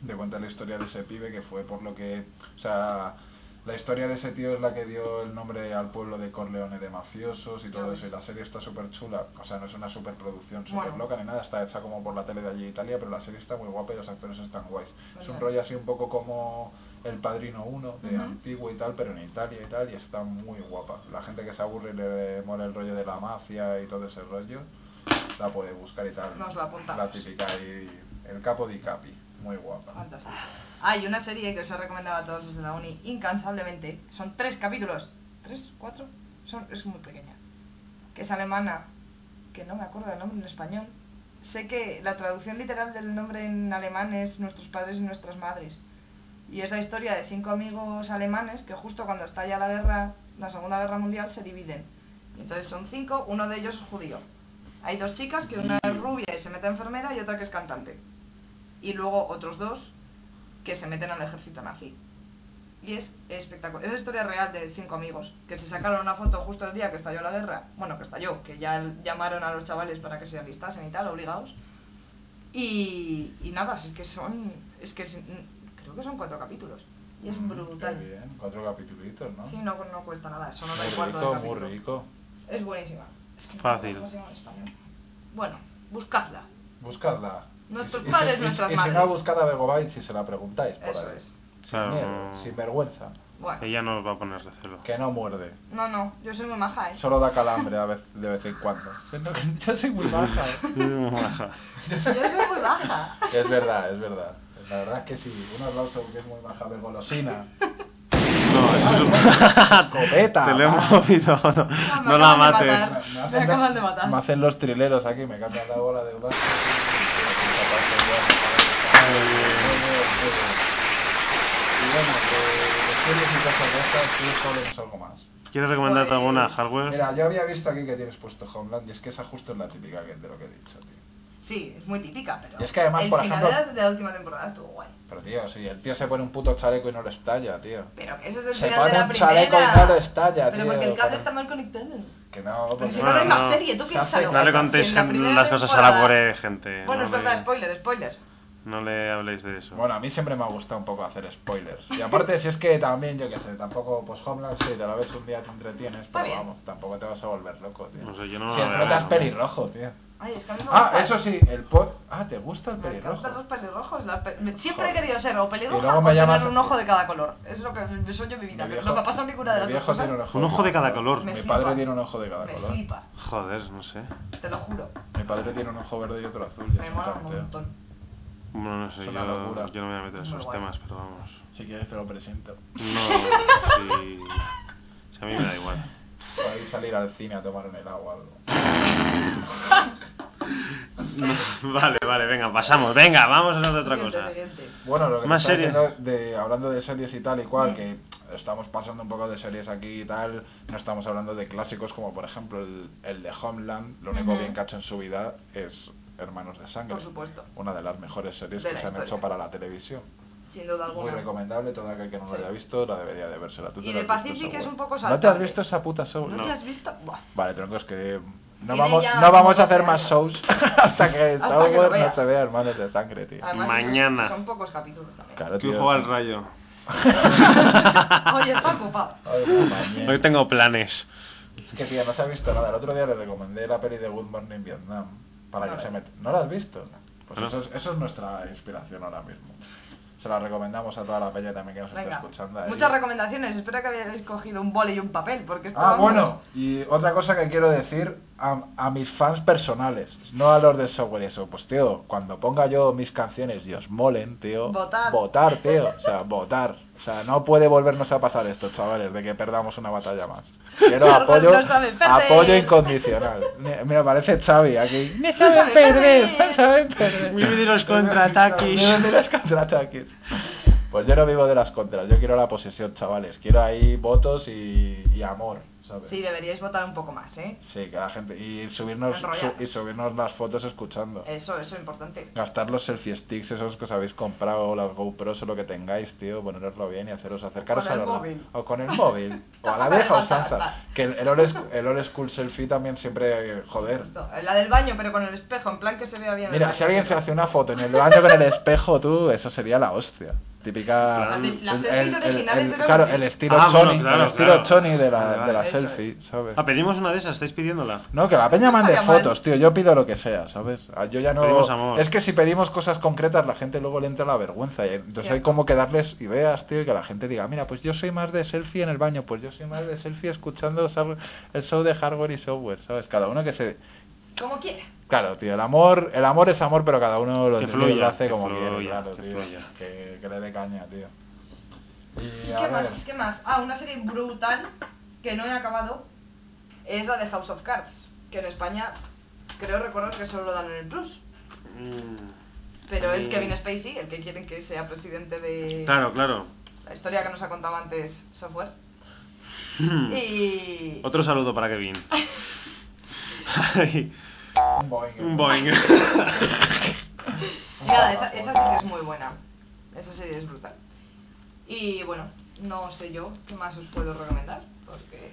de cuenta la historia de ese pibe que fue por lo que o sea la historia de ese tío es la que dio el nombre al pueblo de Corleone de mafiosos y todo eso y la serie está súper chula o sea no es una superproducción súper Bueno. loca ni nada está hecha como por la tele de allí de Italia pero la serie está muy guapa y los actores están guays es un rollo así un poco como El Padrino 1 de antiguo y tal, pero en Italia y tal, y está muy guapa. La gente que se aburre y le mola el rollo de la mafia y todo ese rollo, la puede buscar y tal. Nos la apuntamos. La típica y El Capo di Capi, muy guapa. Fantástico. Hay una serie que os he recomendado a todos desde la uni incansablemente. Son tres capítulos. ¿Tres? ¿Cuatro? Son, es muy pequeña. Que es alemana. Que no me acuerdo del nombre en español. Sé que la traducción literal del nombre en alemán es Nuestros padres y nuestras madres. Y es la historia de cinco amigos alemanes que justo cuando estalla la guerra, la Segunda Guerra Mundial, se dividen. Entonces son cinco, uno de ellos es judío. Hay dos chicas, que una es rubia y se mete enfermera y otra que es cantante. Y luego otros dos que se meten al ejército nazi. Y es espectacular. Es la historia real de cinco amigos que se sacaron una foto justo el día que estalló la guerra. Bueno, que estalló, que ya llamaron a los chavales para que se alistasen y tal, obligados. Y, y nada, es que son. Es que es- creo que son cuatro capítulos. Y es brutal. Mm, Qué bien, cuatro capitulitos, ¿no? Sí, no, no cuesta nada, eso no da muy rico, muy rico. Es buenísima. Es que no Fácil. recuerdo cómo se llama en español. Bueno, buscadla. Buscadla. Nuestros Y- y- padres, y- nuestras y, madres. si no, buscad a Begobyte si se la preguntáis por Eso ahí. es. Sin Claro, miedo, no- sin vergüenza. Bueno, Ella no os va a poner recelo. Que no muerde. no, no, yo soy muy maja, ¿eh? Solo da calambre a vez, de vez en cuando. No, Yo soy muy baja. Yo soy muy baja. Es verdad, es verdad. La verdad es que sí. Un aplauso que es muy baja de golosina. No, eso es un... Escopeta, Te lo hemos movido. No, me no la mates. matar. Me acaban de matar. Me hacen los trileros aquí, me cambian la bola de ¿Quieres recomendarte alguna Pues, hardware? Mira, yo había visto aquí que tienes puesto Homeland y es que esa justo es la típica que, de lo que he dicho, tío. Sí, es muy típica, pero. Y es que además, el por final ejemplo- de la, de la última temporada estuvo guay. Pero tío, si el tío se pone un puto chaleco y no lo estalla, tío. Pero que eso es el Se final pone de la un primera. chaleco y no lo estalla, Pero tío. porque el cable para- está mal conectado. Que no, Pero porque- si no, no hay más serie, tú Se piénsalo. No le Si contéis la las cosas a la pobre gente. Bueno, no, es verdad, le, spoiler, spoiler. no le habléis de eso. Bueno, a mí siempre me ha gustado un poco hacer spoilers. Y aparte, si es que también, yo qué sé, tampoco, pues Homeland, sí, te lo ves un día, te entretienes, pero vamos, tampoco te vas a volver loco, tío. No sé, yo no si lo el prota es no. pelirrojo, tío. Ay, es que a mí me Ah, eso sí, el pot... Ah, ¿te gusta el Me pelirrojo? encantan los pelirrojos. pe- me- Siempre Joder. he querido ser o Y pelirroja luego o me tener un ojo de cada color. Eso es lo que me sueño en mi vida. Mi pero viejo- no me ha pasado ninguna de las mi dos viejo cosas. tiene un ojo, Un ojo de cada color. Me Mi flipa. padre tiene un ojo de cada Me color. flipa, Joder, no sé. te lo juro. Mi padre tiene un ojo verde y otro azul. ya Me mola un montón. Bueno, no sé, Es yo, una locura. yo no me voy a meter en Muy esos guay. temas, pero vamos. Si quieres te lo presento. No, si, si a mí me da igual. Podéis salir al cine a tomar un helado o algo. No, vale, vale, venga, pasamos. Venga, vamos a hablar de otra cosa. Bueno, lo que Más series. diciendo de, hablando de series y tal y cual, que estamos pasando un poco de series aquí y tal, no estamos hablando de clásicos como por ejemplo el, el de Homeland, lo único Ujú. bien que ha hecho en su vida es Hermanos de Sangre. Por supuesto. Una de las mejores series De que se han hecho para la televisión. Sin duda Muy alguna. recomendable, todo aquel que no lo Sí. haya visto la debería de vérsela. ¿Tú Y de visto, Pacific es un poco ¿No te has saltable. visto esa puta show? ¿No, te has visto? Buah. Vale, troncos, que no vamos, no vamos a hacer más 12 shows hasta que Hasta Software no se vea Hermanos de Sangre, tío. Además, Mañana. Son pocos capítulos también. Claro, tío. juega al rayo. Oye, está ocupado. Ay, mañana. Hoy tengo planes. Es que, tío, no se ha visto nada. El otro día le recomendé la peli de Good Morning Vietnam para No que la se meta. ¿No la has visto? Pues No. eso, es, eso es nuestra inspiración ahora mismo. Se la recomendamos a toda la peña también que nos Venga, está escuchando. ahí. muchas recomendaciones. Espero que hayáis cogido un boli y un papel, porque esto Ah, vamos- bueno, y otra cosa que quiero decir a, a mis fans personales, no a los de software eso. Pues, tío, cuando ponga yo mis canciones y os molen, tío, Votar. votar, tío, o sea, votar. O sea, no puede volvernos a pasar esto, chavales, de que perdamos una batalla más. Quiero apoyo, apoyo incondicional. Mira, parece Xavi aquí. No sabe perder. no sabe perder. Vive de los contraataques. Vive de los contraataques. Pues yo no vivo de las contras, yo quiero la posesión, chavales. Quiero ahí votos y, y amor, ¿sabes? Sí, deberíais votar un poco más, ¿eh? Sí, que la gente. Y subirnos, su- y subirnos las fotos escuchando. Eso, eso es importante. Gastar los selfie sticks, esos que os habéis comprado, las GoPros o lo que tengáis, tío, poneroslo bien y haceros acercaros Con el a la- móvil. O con el móvil. o a la vieja usanza. Que el, el, old el old school selfie también siempre. Joder. La del baño, pero con el espejo, en plan que se vea bien. el Mira, baño. si alguien se hace una foto en el baño con el espejo, tú, eso sería la hostia. Típica. Las selfies originales claro, el estilo Ah, bueno, claro, el estilo claro. Choni de la, Vale, de la selfie, ¿sabes? Ah, pedimos una de esas, ¿estáis pidiéndola? No, que la peña mande mal. fotos, tío. Yo pido lo que sea, ¿sabes? Ah, Yo ya no. Pedimos amor. Es que si pedimos cosas concretas, la gente luego le entra la vergüenza. y Entonces hay como que darles ideas, tío, y que la gente diga, mira, pues yo soy más de selfie en el baño, pues yo soy más de selfie escuchando el show de hardware y software, ¿sabes? Cada uno que se. Como quiera. Claro, tío, el amor, el amor es amor, pero cada uno lo, Que y fluya, lo hace que como fluya, quiere, claro, que tío. fluya. Que, que le dé caña, tío. Y ¿Y qué ver, más? ¿Qué más? Ah, una serie brutal que no he acabado es la de House of Cards, que en España creo recordar que solo lo dan en el Plus. Mm, Pero es Mm. Kevin Spacey, el que quieren que sea presidente de Claro, claro. la historia que nos ha contado antes Software. Hmm. Y Otro saludo para Kevin. Un Boeing. Un Boeing. Y nada, esa, esa serie es muy buena. Esa serie es brutal. Y bueno, no sé yo qué más os puedo recomendar, porque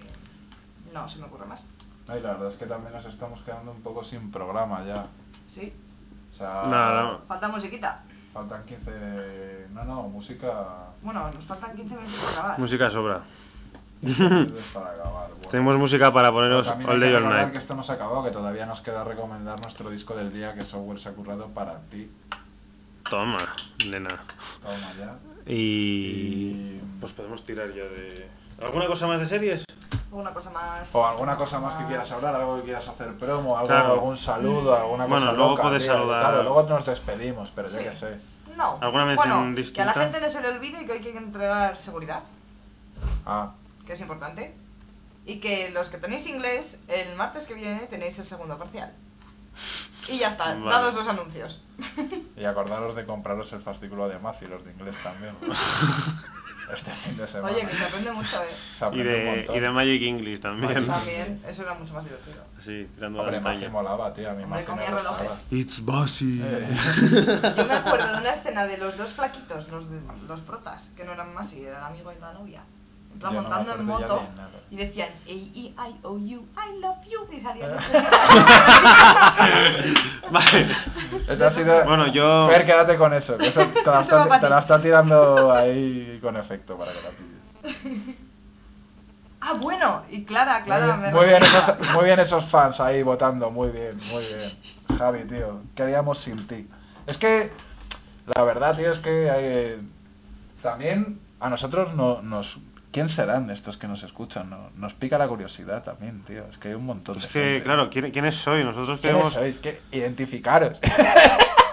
no se me ocurre más. Ay, la verdad es que también nos estamos quedando un poco sin programa ya. Sí, O sea, Nada. falta musiquita. faltan 15... No, no, música... Bueno, nos faltan 15 minutos para acabar. Música sobra. Es para acabar. bueno. Tenemos música para poneros All Day que All Night. que esto no se ha acabado, que todavía nos queda recomendar nuestro disco del día que Software se ha currado para ti. Toma, nena. Toma ya. Y... Pues podemos tirar ya de... ¿Alguna cosa más de series? Una cosa más. O alguna cosa más que quieras hablar, algo que quieras hacer promo, algo, Claro. algún saludo, alguna Bueno, cosa luego loca, puedes tío. saludar. Claro, luego nos despedimos, pero yo Sí. qué sé. No. ¿Alguna mención bueno, que a distinta? la gente no se le olvide que hay que entregar seguridad, Ah, que es importante. Y que los que tenéis inglés, el martes que viene tenéis el segundo parcial. Y ya está, Vale. dados los anuncios. y acordaros de compraros el fascículo de Mazi, los de inglés también. este fin de semana. Oye, que se aprende mucho, ¿eh? Se Y aprende un de, montón. y de Magic English también. También, eso era mucho más divertido. Sí, tirando Hombre, la pantalla. molaba, tío. A mí Hombre, comía relojes. It's bossy. Eh. Yo me acuerdo de una escena de los dos flaquitos, los, de- los protas, que no eran más, y era el amigo y la novia. No montando en acuerdo ya moto, de nada. y decían A-E-I-O-U, I love you, y salían Vale. Eso ha sido... Bueno, yo- Fer, quédate con eso. que eso te, la Eso está, pa' te ti. la está tirando ahí con efecto para que la pilles. Ah, bueno, y Clara, Clara, me muy, bien recuerda. esos, muy bien esos fans ahí votando, muy bien, muy bien. Javi, tío, ¿qué haríamos sin ti? Es que, la verdad, tío, es que hay- también a nosotros no, nos... ¿Quién serán estos que nos escuchan? No- Nos pica la curiosidad también, tío. Es que hay un montón Es de que, gente. claro, ¿quién- ¿quiénes sois? Nosotros ¿Quiénes queremos... sois? ¿Qué? Identificaros.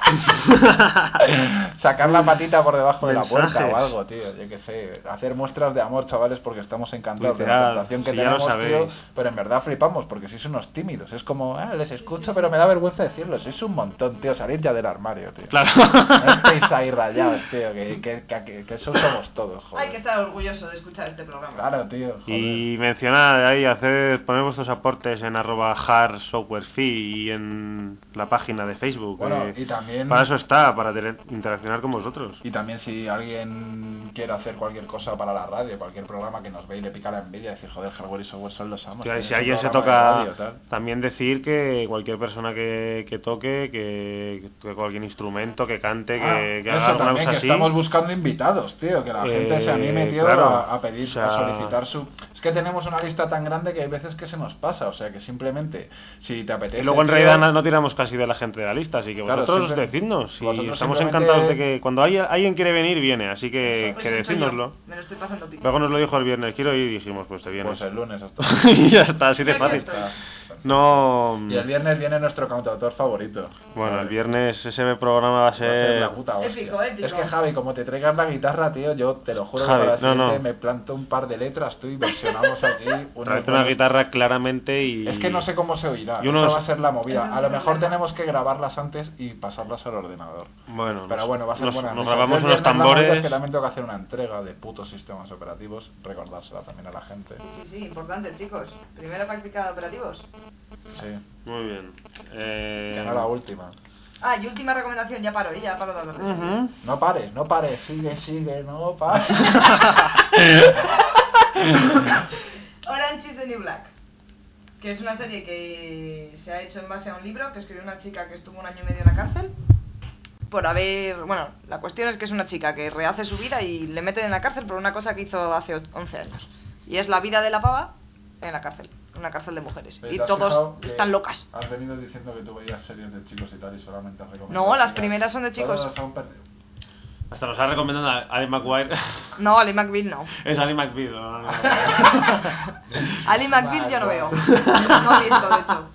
Sacar la patita por debajo de la puerta o algo, tío. Yo qué sé. Hacer muestras de amor, chavales, porque estamos encantados de la tentación que si tenemos, tío. Pero en verdad flipamos, porque sois unos tímidos. Es como, ah, les escucho, pero me da vergüenza decirlo. Sois un montón, tío. Salir ya del armario, tío. Claro. No estéis ahí rayados, tío. Que, que, que, eso somos todos, Hay joder. que estar orgulloso de escuchar este programa. Claro, tío. Joder. Y mencionad ahí, haced, poned vuestros aportes en arroba hard software fee y en la página de Facebook. Bueno, que y también- Para eso está, para interaccionar con vosotros. Y también si alguien quiere hacer cualquier cosa para la radio, cualquier programa que nos ve y le pica la envidia, decir, joder, hardware y software son los amos. Tenéis si alguien se de toca, radio, también decir que cualquier persona que, que toque, que, que cualquier instrumento, que cante, Ah, que, que eso haga alguna también, cosa que así. estamos buscando invitados, tío, que la gente se Eh, anime, tío, claro, a, a pedir, o sea- a solicitar su... Que tenemos una lista tan grande que hay veces que se nos pasa, o sea, que simplemente, si te apetece... Y luego en realidad no, no tiramos casi de la gente de la lista, así que Claro, vosotros simple- decidnos. Y vosotros estamos encantados de que cuando haya- alguien quiere venir, viene, así que, Pues que decídnoslo. Me lo estoy pasando pico. Luego nos lo dijo el viernes, quiero ir y dijimos, pues te vienes. Pues el lunes hasta... y ya está, así de fácil. No. Y el viernes viene nuestro cantautor favorito. Bueno, el ¿sabes? viernes ese programa va a Va a ser ser. la puta. Épico, épico. Es que Javi, como te traigas la guitarra, tío, yo te lo juro Javi, que para la no, no. me planto un par de letras, tú y versionamos aquí una buenos- guitarra claramente y. Es que no sé cómo se oirá. y unos- Esa va a ser la movida. A lo el mejor tenemos que grabarlas antes y pasarlas al ordenador. Bueno, Pero bueno, va a ser nos, buena. nos risa. grabamos el unos viernes la tambores. Es que también tengo que hacer una entrega de putos sistemas operativos. Recordársela también a la gente. Sí, sí, sí, importante, chicos. Primera práctica de operativos. Sí. Muy bien. Eh... Que no la última. Ah, y última recomendación, ya paro, ¿eh? ya paro de hablar eso. Ujú. No pares, no pares. Sigue, sigue, no pares. Orange is the New Black, que es una serie que se ha hecho en base a un libro que escribió una chica que estuvo un año y medio en la cárcel por haber, bueno, la cuestión es que es una chica que rehace su vida y le meten en la cárcel por una cosa que hizo hace o- 11 años. Y es la vida de la pava en la cárcel, una cárcel de mujeres. Y ¿te has todos están locas. Has venido diciendo que tú veías series de chicos y tal y solamente has recomendado. No, las primeras son de chicos. Todas son per- Hasta nos ha recomendado a Ali McGuire. No, Ali McBeal no. es Ali McBeal. no, no, no. Ali McBeal yo no veo. No he visto, de hecho.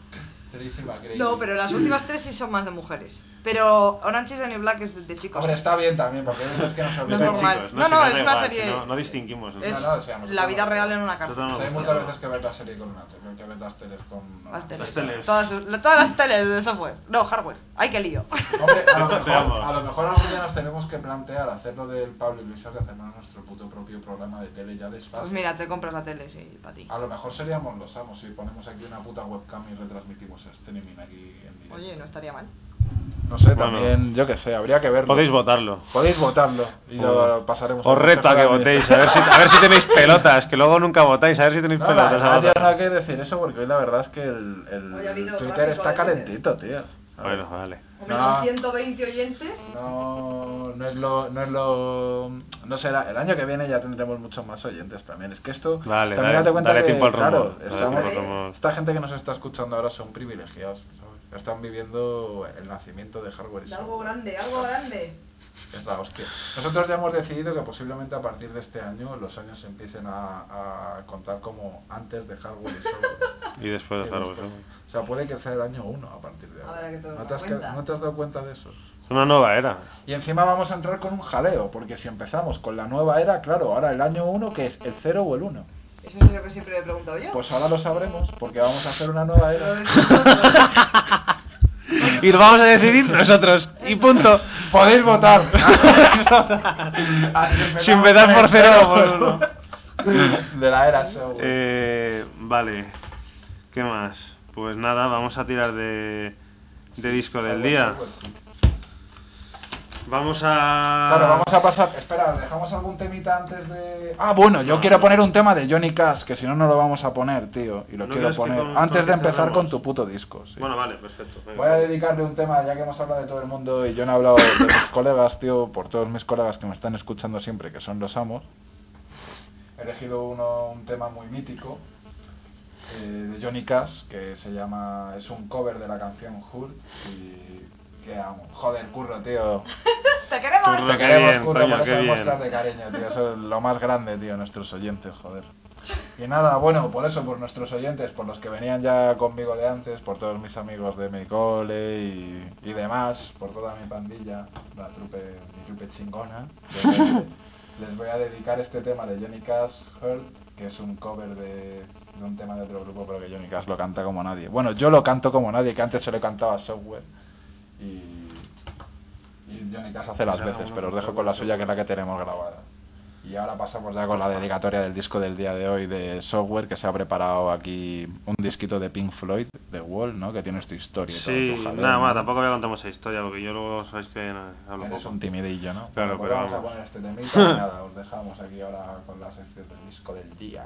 No, pero las últimas tres sí son más de mujeres. Pero Orange is the New Black es de, chicos. Hombre, está bien también, porque es que nos No normal. Chicos, No, no, da es una igual, serie- No, no distinguimos. Es No, no, o sea, nosotros la vida no- real en una cárcel. No hay muchas veces que ver la serie con una tele, que ver las teles con... Las teles. Las teles. Todas, todas las teles de software. No, hardware. Ay, qué lío. Hombre, a lo, mejor, a lo mejor algún día nos tenemos que plantear hacerlo del Pablo Iglesias de hacernos nuestro puto propio programa de tele ya desfase. Pues mira, te compras la tele, sí, para ti. A lo mejor seríamos los amos si ponemos aquí una puta webcam y retransmitimos streaming aquí en directo. Oye, no estaría mal. No sé, Bueno. también, yo qué sé, habría que verlo. Podéis votarlo. Podéis votarlo y lo pasaremos Os al reto a que votéis, a ver, si, a ver si tenéis pelotas, que luego nunca votáis, a ver si tenéis No, pelotas. votar. no hay que decir eso porque hoy la verdad es que el, el habido Twitter está calentito, tío. ¿sabes? Bueno, vale. Hombre, No. con 120 oyentes. No, no es lo, no es lo, no será. El año que viene ya tendremos muchos más oyentes también. Es que esto, Vale, también dale- date cuenta dale que, tiempo al rumor, claro, dale estamos- tiempo al rumor. esta gente que nos está escuchando ahora son privilegiados, ¿sabes? Están viviendo el nacimiento de hardware y De algo grande, algo grande. Es la hostia. Nosotros ya hemos decidido que posiblemente a partir de este año los años empiecen a, a contar como antes de hardware y software. Y después de hardware. O sea, puede que sea el año 1 a partir de Habrá ahora. que tomar ¿No te, has, cuenta. que- ¿No te has dado cuenta de eso? Es una nueva era. Y encima vamos a entrar con un jaleo, porque si empezamos con la nueva era, claro, ahora el año 1, que es el 0 o el 1. Eso es lo que siempre he preguntado yo. Pues ahora lo sabremos, porque vamos a hacer una nueva era. y lo vamos a decidir nosotros. Y punto. Podéis votar. Sin empezar por cero o por uno. De la era show. Eh, vale. ¿Qué más? Pues nada, vamos a tirar de, de disco del día. Vamos a... Claro, vamos a pasar. Espera, ¿dejamos algún temita antes de.? Ah, bueno, yo quiero poner un tema de Johnny Cash, que si no, no lo vamos a poner, tío. Y lo ¿No quiero poner. con- antes con de empezar con tu puto disco. sí. Bueno, vale, perfecto. venga. Voy a dedicarle un tema, ya que hemos hablado de todo el mundo y yo no he hablado de mis colegas, tío, por todos mis colegas que me están escuchando siempre, que son los amos. He elegido uno, un tema muy mítico eh, de Johnny Cash, que se llama, es un cover de la canción Hurt y que amo. Joder, curro, tío. ¡Te queremos! Curro, Te queremos, bien, curro, coño, por eso de cariño, tío. Eso es lo más grande, tío, nuestros oyentes, joder. Y nada, bueno, por eso, por nuestros oyentes, por los que venían ya conmigo de antes, por todos mis amigos de mi cole y, y demás, por toda mi pandilla, la trupe, mi trupe chingona, les, voy a dedicar este tema de Johnny Cash, Hurt, que es un cover de, de un tema de otro grupo, pero que Johnny Cash lo canta como nadie. Bueno, yo lo canto como nadie, que antes se lo cantaba a Software y, y Johnny Cash hace las veces, pero os dejo con la suya que es la que tenemos grabada. Y ahora pasamos ya con la dedicatoria del disco del día de hoy de Software, que se ha preparado aquí un disquito de Pink Floyd, de Wall, ¿no? Que tiene esta historia y todo Sí, jaleo, nada más, ¿no? tampoco voy a contar esa historia porque yo luego sabéis que no, hablo Eres poco. un timidillo, ¿no? Claro, Bueno, pues pero vamos a vamos. poner este temita y nada, os dejamos aquí ahora con la sección del disco del día.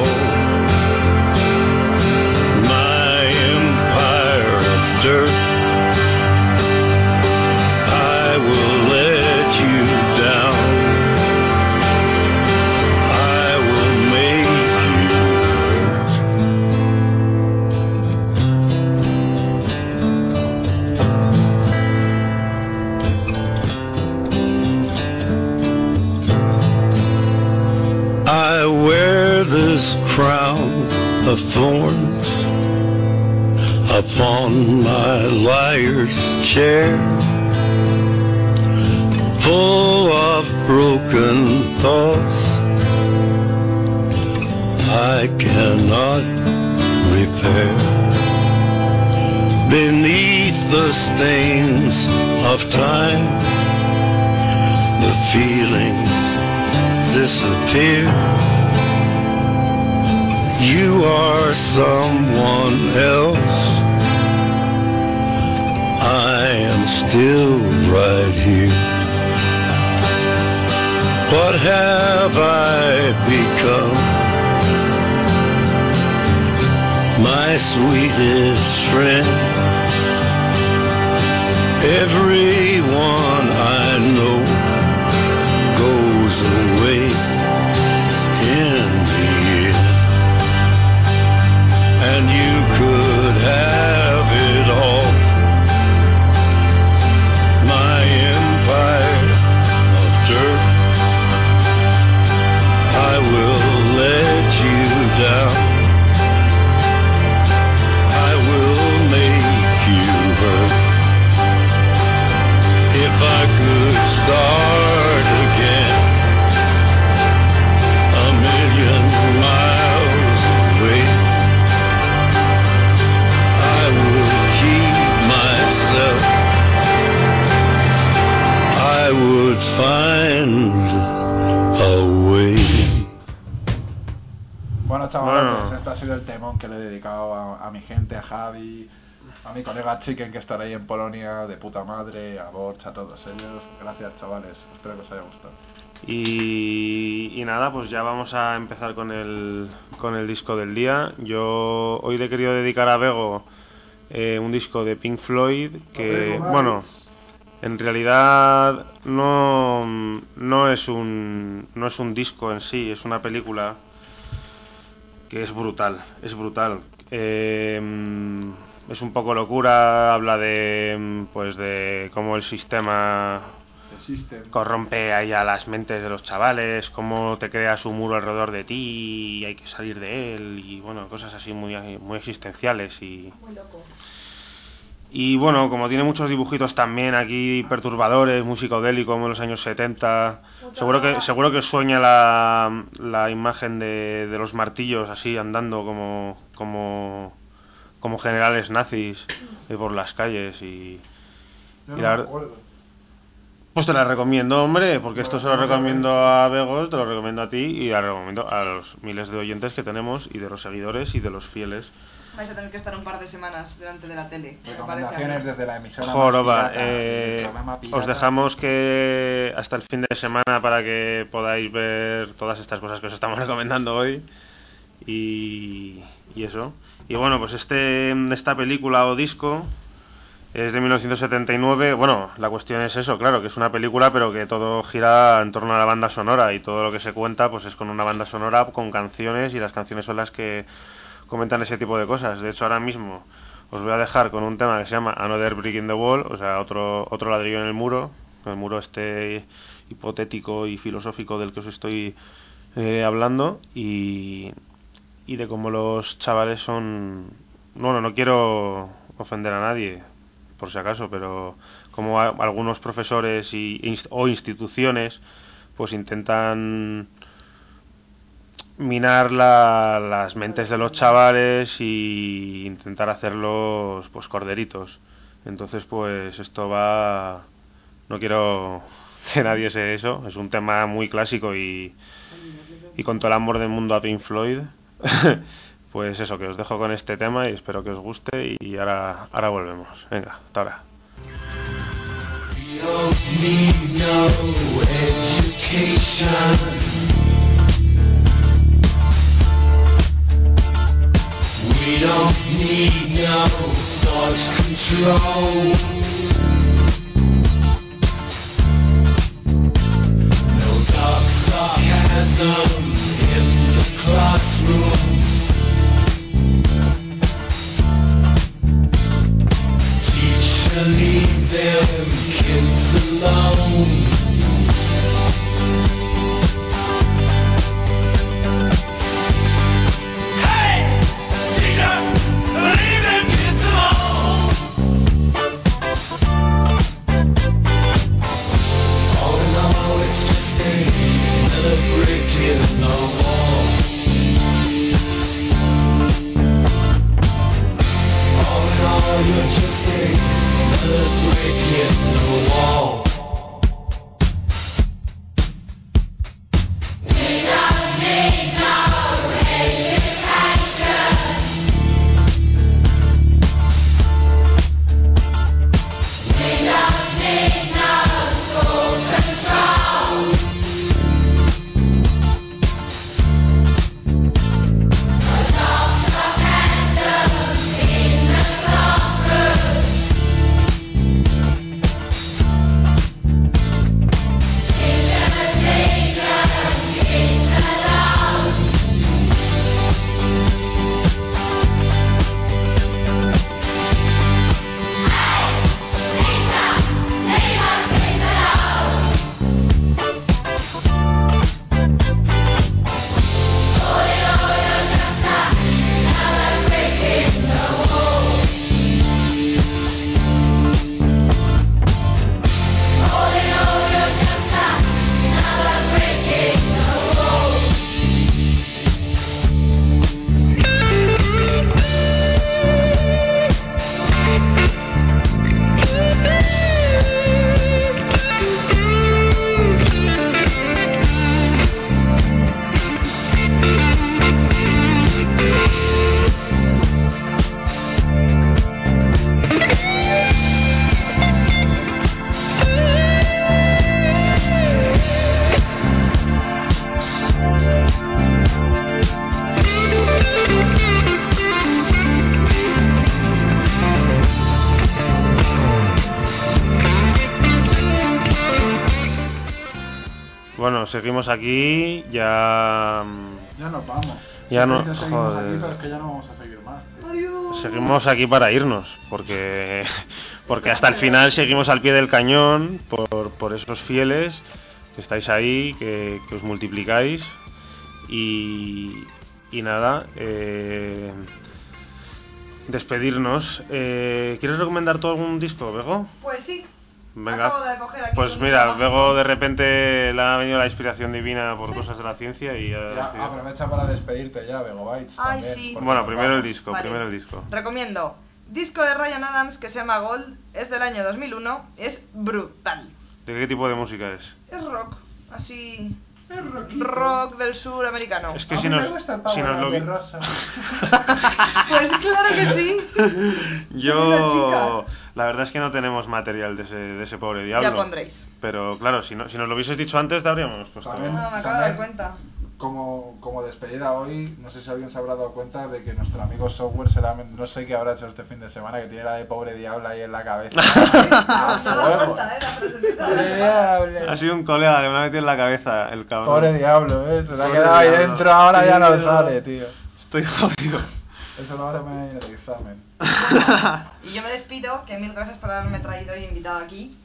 A todos ellos. Gracias, chavales. Espero que os haya gustado. Y, y nada, pues ya vamos a empezar con el, con el disco del día. Yo hoy le he querido dedicar a Bego eh, un disco de Pink Floyd que, bueno, en realidad no, no, es un, no es un disco en sí, es una película que es brutal, es brutal. Eh, es un poco locura, habla de, pues de cómo el sistema corrompe ahí a las mentes de los chavales, cómo te creas un muro alrededor de ti y hay que salir de él y bueno, cosas así muy, muy existenciales y... Muy loco. Y bueno, como tiene muchos dibujitos también aquí perturbadores, muy psicodélico como en los años 70, seguro que seguro que sueña la, la imagen de, de los martillos así andando como como como generales nazis eh, por las calles y, Yo y no la me ver- acuerdo. pues te la recomiendo, hombre, porque esto se lo recomiendo a Begos, te lo recomiendo a ti y la recomiendo a los miles de oyentes que tenemos y de los seguidores y de los fieles. Vais a tener que estar un par de semanas delante de la tele. Recomendaciones desde la emisora más Joroba, pirata, eh, os dejamos que hasta el fin de semana para que podáis ver todas estas cosas que os estamos recomendando hoy y, y eso. Y bueno, pues este esta película o disco es de 1979. Bueno, la cuestión es eso, claro, que es una película, pero que todo gira en torno a la banda sonora y todo lo que se cuenta, pues es con una banda sonora, con canciones y las canciones son las que comentan ese tipo de cosas. De hecho, ahora mismo os voy a dejar con un tema que se llama Another Brick in the Wall, o sea, otro otro ladrillo en el muro, el muro este hipotético y filosófico del que os estoy eh, hablando y y de cómo los chavales son bueno no quiero ofender a nadie por si acaso pero como algunos profesores y, inst- o instituciones pues intentan minar la- las mentes de los chavales y intentar hacerlos pues corderitos. Entonces pues esto va no quiero que nadie se eso es un tema muy clásico y y con todo el amor del mundo a Pink Floyd pues eso que os dejo con este tema y espero que os guste y ahora ahora volvemos. Venga hasta ahora. Seguimos aquí, ya... Ya nos vamos. Ya no- seguimos joder. aquí, pero es que ya no vamos a seguir más. tío. Seguimos aquí para irnos, porque, porque hasta el final seguimos al pie del cañón por, por esos fieles que estáis ahí, que, que os multiplicáis y, y nada, eh, despedirnos. Eh, ¿Quieres recomendar tú algún disco, Bego? Pues sí. Venga. Acabo de coger aquí Pues mira, luego de repente le ha venido la inspiración divina por cosas de la ciencia y Ya, decidido- aprovecha para despedirte ya, Begobytes. Ay, también, sí. Bueno, primero el disco, Vale. primero el disco. Recomiendo. Disco de Ryan Adams que se llama Gold, es del año 2001, es brutal. ¿De qué tipo de música es? Es rock, así... Rock del sur americano. Es que si nos, si nos lo vi- Pues claro que sí. Yo, la verdad es que no tenemos material de ese, de ese pobre diablo. Ya pondréis. Pero claro, si, no, si nos lo hubieses dicho antes, te habríamos puesto. No, me acabo de dar cuenta. Como, como despedida hoy, no sé si alguien se habrá dado cuenta de que nuestro amigo Software será, no sé qué habrá hecho este fin de semana, que tiene la de pobre diablo ahí en la cabeza. Ha sido un colega que me ha metido en la cabeza el cabrón. Pobre diablo, eh, se le ha quedado ahí dentro, ahora ya no sale, tío. Estoy jodido. Eso lo haré en el examen. Y yo me despido, que mil gracias por haberme traído y invitado aquí.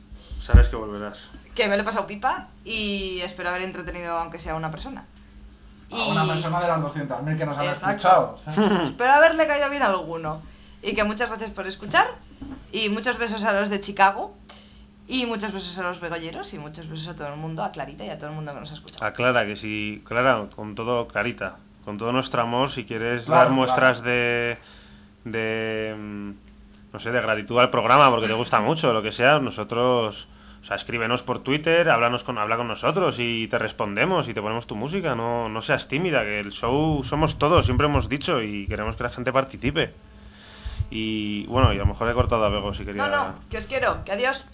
Sabes que volverás. Que me lo he pasado pipa y espero haber entretenido aunque sea una persona. A una persona de las 200.000 que nos han escuchado. Espero haberle caído bien a alguno. Y que muchas gracias por escuchar. Y muchos besos a los de Chicago. Y muchos besos a los begolleros. Y muchos besos a todo el mundo, a Clarita y a todo el mundo que nos ha escuchado. Aclara que si, Clara, con todo, Clarita, con todo nuestro amor, si quieres Claro, dar muestras de, de, mm, no sé, de gratitud al programa porque te gusta mucho, lo que sea, nosotros, o sea, escríbenos por Twitter, háblanos con, habla con nosotros y te respondemos y te ponemos tu música, no, no seas tímida, que el show somos todos, siempre hemos dicho y queremos que la gente participe. Y bueno, y a lo mejor he cortado a Bego si quería... No, no, que os quiero. Que adiós.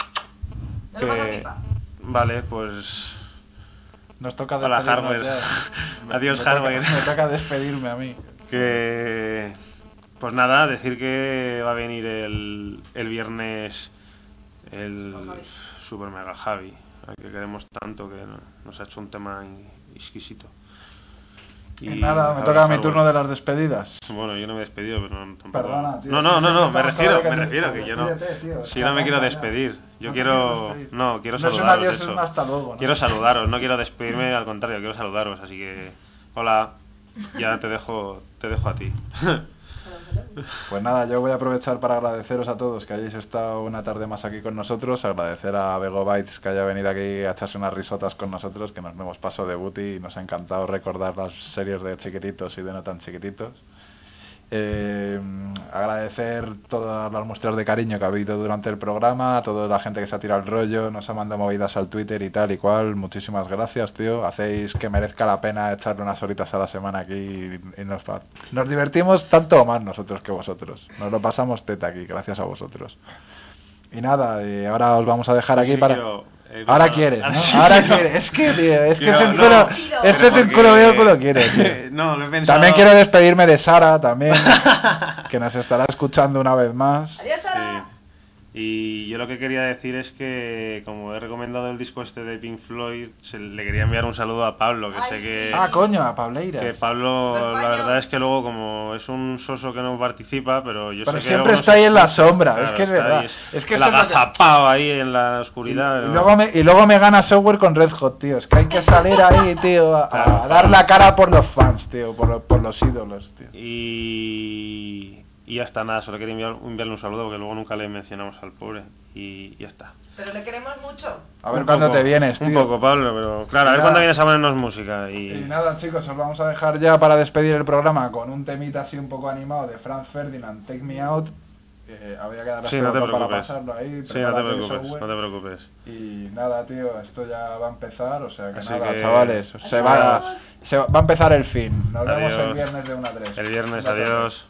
Paso que- pipa. Vale, pues... Nos toca Hola, despedirnos Harvard. ya. Adiós, Me toca- Harvard. Me toca despedirme a mí. Que. Pues nada, decir que va a venir el, el viernes el Super Mega Javi, al que queremos tanto que no- nos ha hecho un tema exquisito. Y nada, me toca mi turno de las despedidas. Bueno, yo no me he despedido, pero no, tampoco. Perdona, tío, no, no, no, no, me refiero, me refiero que yo no. Si yo no me quiero despedir, yo quiero. No, quiero No es un saludaros. adiós, es un hasta luego, ¿no? Quiero saludaros, no quiero despedirme, al contrario, quiero saludaros, así que. Hola, ya te dejo, te dejo a ti. Pues nada, yo voy a aprovechar para agradeceros a todos que hayáis estado una tarde más aquí con nosotros, agradecer a Bego Bytes que haya venido aquí a echarse unas risotas con nosotros, que nos hemos pasado de booty y nos ha encantado recordar las series de chiquititos y de no tan chiquititos. Eh, agradecer todas las muestras de cariño que ha habido durante el programa, a toda la gente que se ha tirado el rollo, nos ha mandado movidas al Twitter y tal y cual. Muchísimas gracias, tío. Hacéis que merezca la pena echarle unas horitas a la semana aquí y, y nos, nos divertimos tanto o más nosotros que vosotros. Nos lo pasamos teta aquí, gracias a vosotros. Y nada, eh, ahora os vamos a dejar aquí sí para... quiero, eh, Ahora bueno, quieres, ¿no? ahora sí Ahora quiero. quieres. Es que, tío, es que es un no, culo... Este es un culo veo culo quiere, tío. No, lo he pensado. También quiero despedirme de Sara, también, que nos estará escuchando una vez más. Adiós, Sara. Y yo lo que quería decir es que, como he recomendado el disco este de Pink Floyd, se- le quería enviar un saludo a Pablo, que Ay, sé sí. que... Ah, coño, a Pableiras. Que Pablo, la verdad es que luego como es un soso que no participa, pero yo Pero sé que siempre está ahí en la sombra, Claro, es que es verdad. ahí, Es que es lo que- ahí en la oscuridad. Y ¿no? luego, me, y luego me gana software con Red Hot, tío. Es que hay que salir ahí, tío, a, a dar la cara por los fans, tío, por, por los ídolos, tío. Y, y ya está, nada, solo quería enviar- enviarle un saludo porque luego nunca le mencionamos al pobre. Y ya está. Pero le queremos mucho. A ver cuándo te vienes, tío. Un poco, Pablo, pero claro, a ver cuándo vienes a ponernos música. Y, Y nada, chicos, os vamos a dejar ya para despedir el programa con un temita así un poco animado de Franz Ferdinand, Take Me Out. Eh, había que dar Sí, no para preocupes. pasarlo ahí. Sí, no te preocupes, no te preocupes. Y nada, tío, esto ya va a empezar, o sea que Así nada, que- chavales, se Adiós. va, se va va a empezar el fin. Nos vemos el Adiós. viernes de 1 a 3. El viernes, beso. adiós.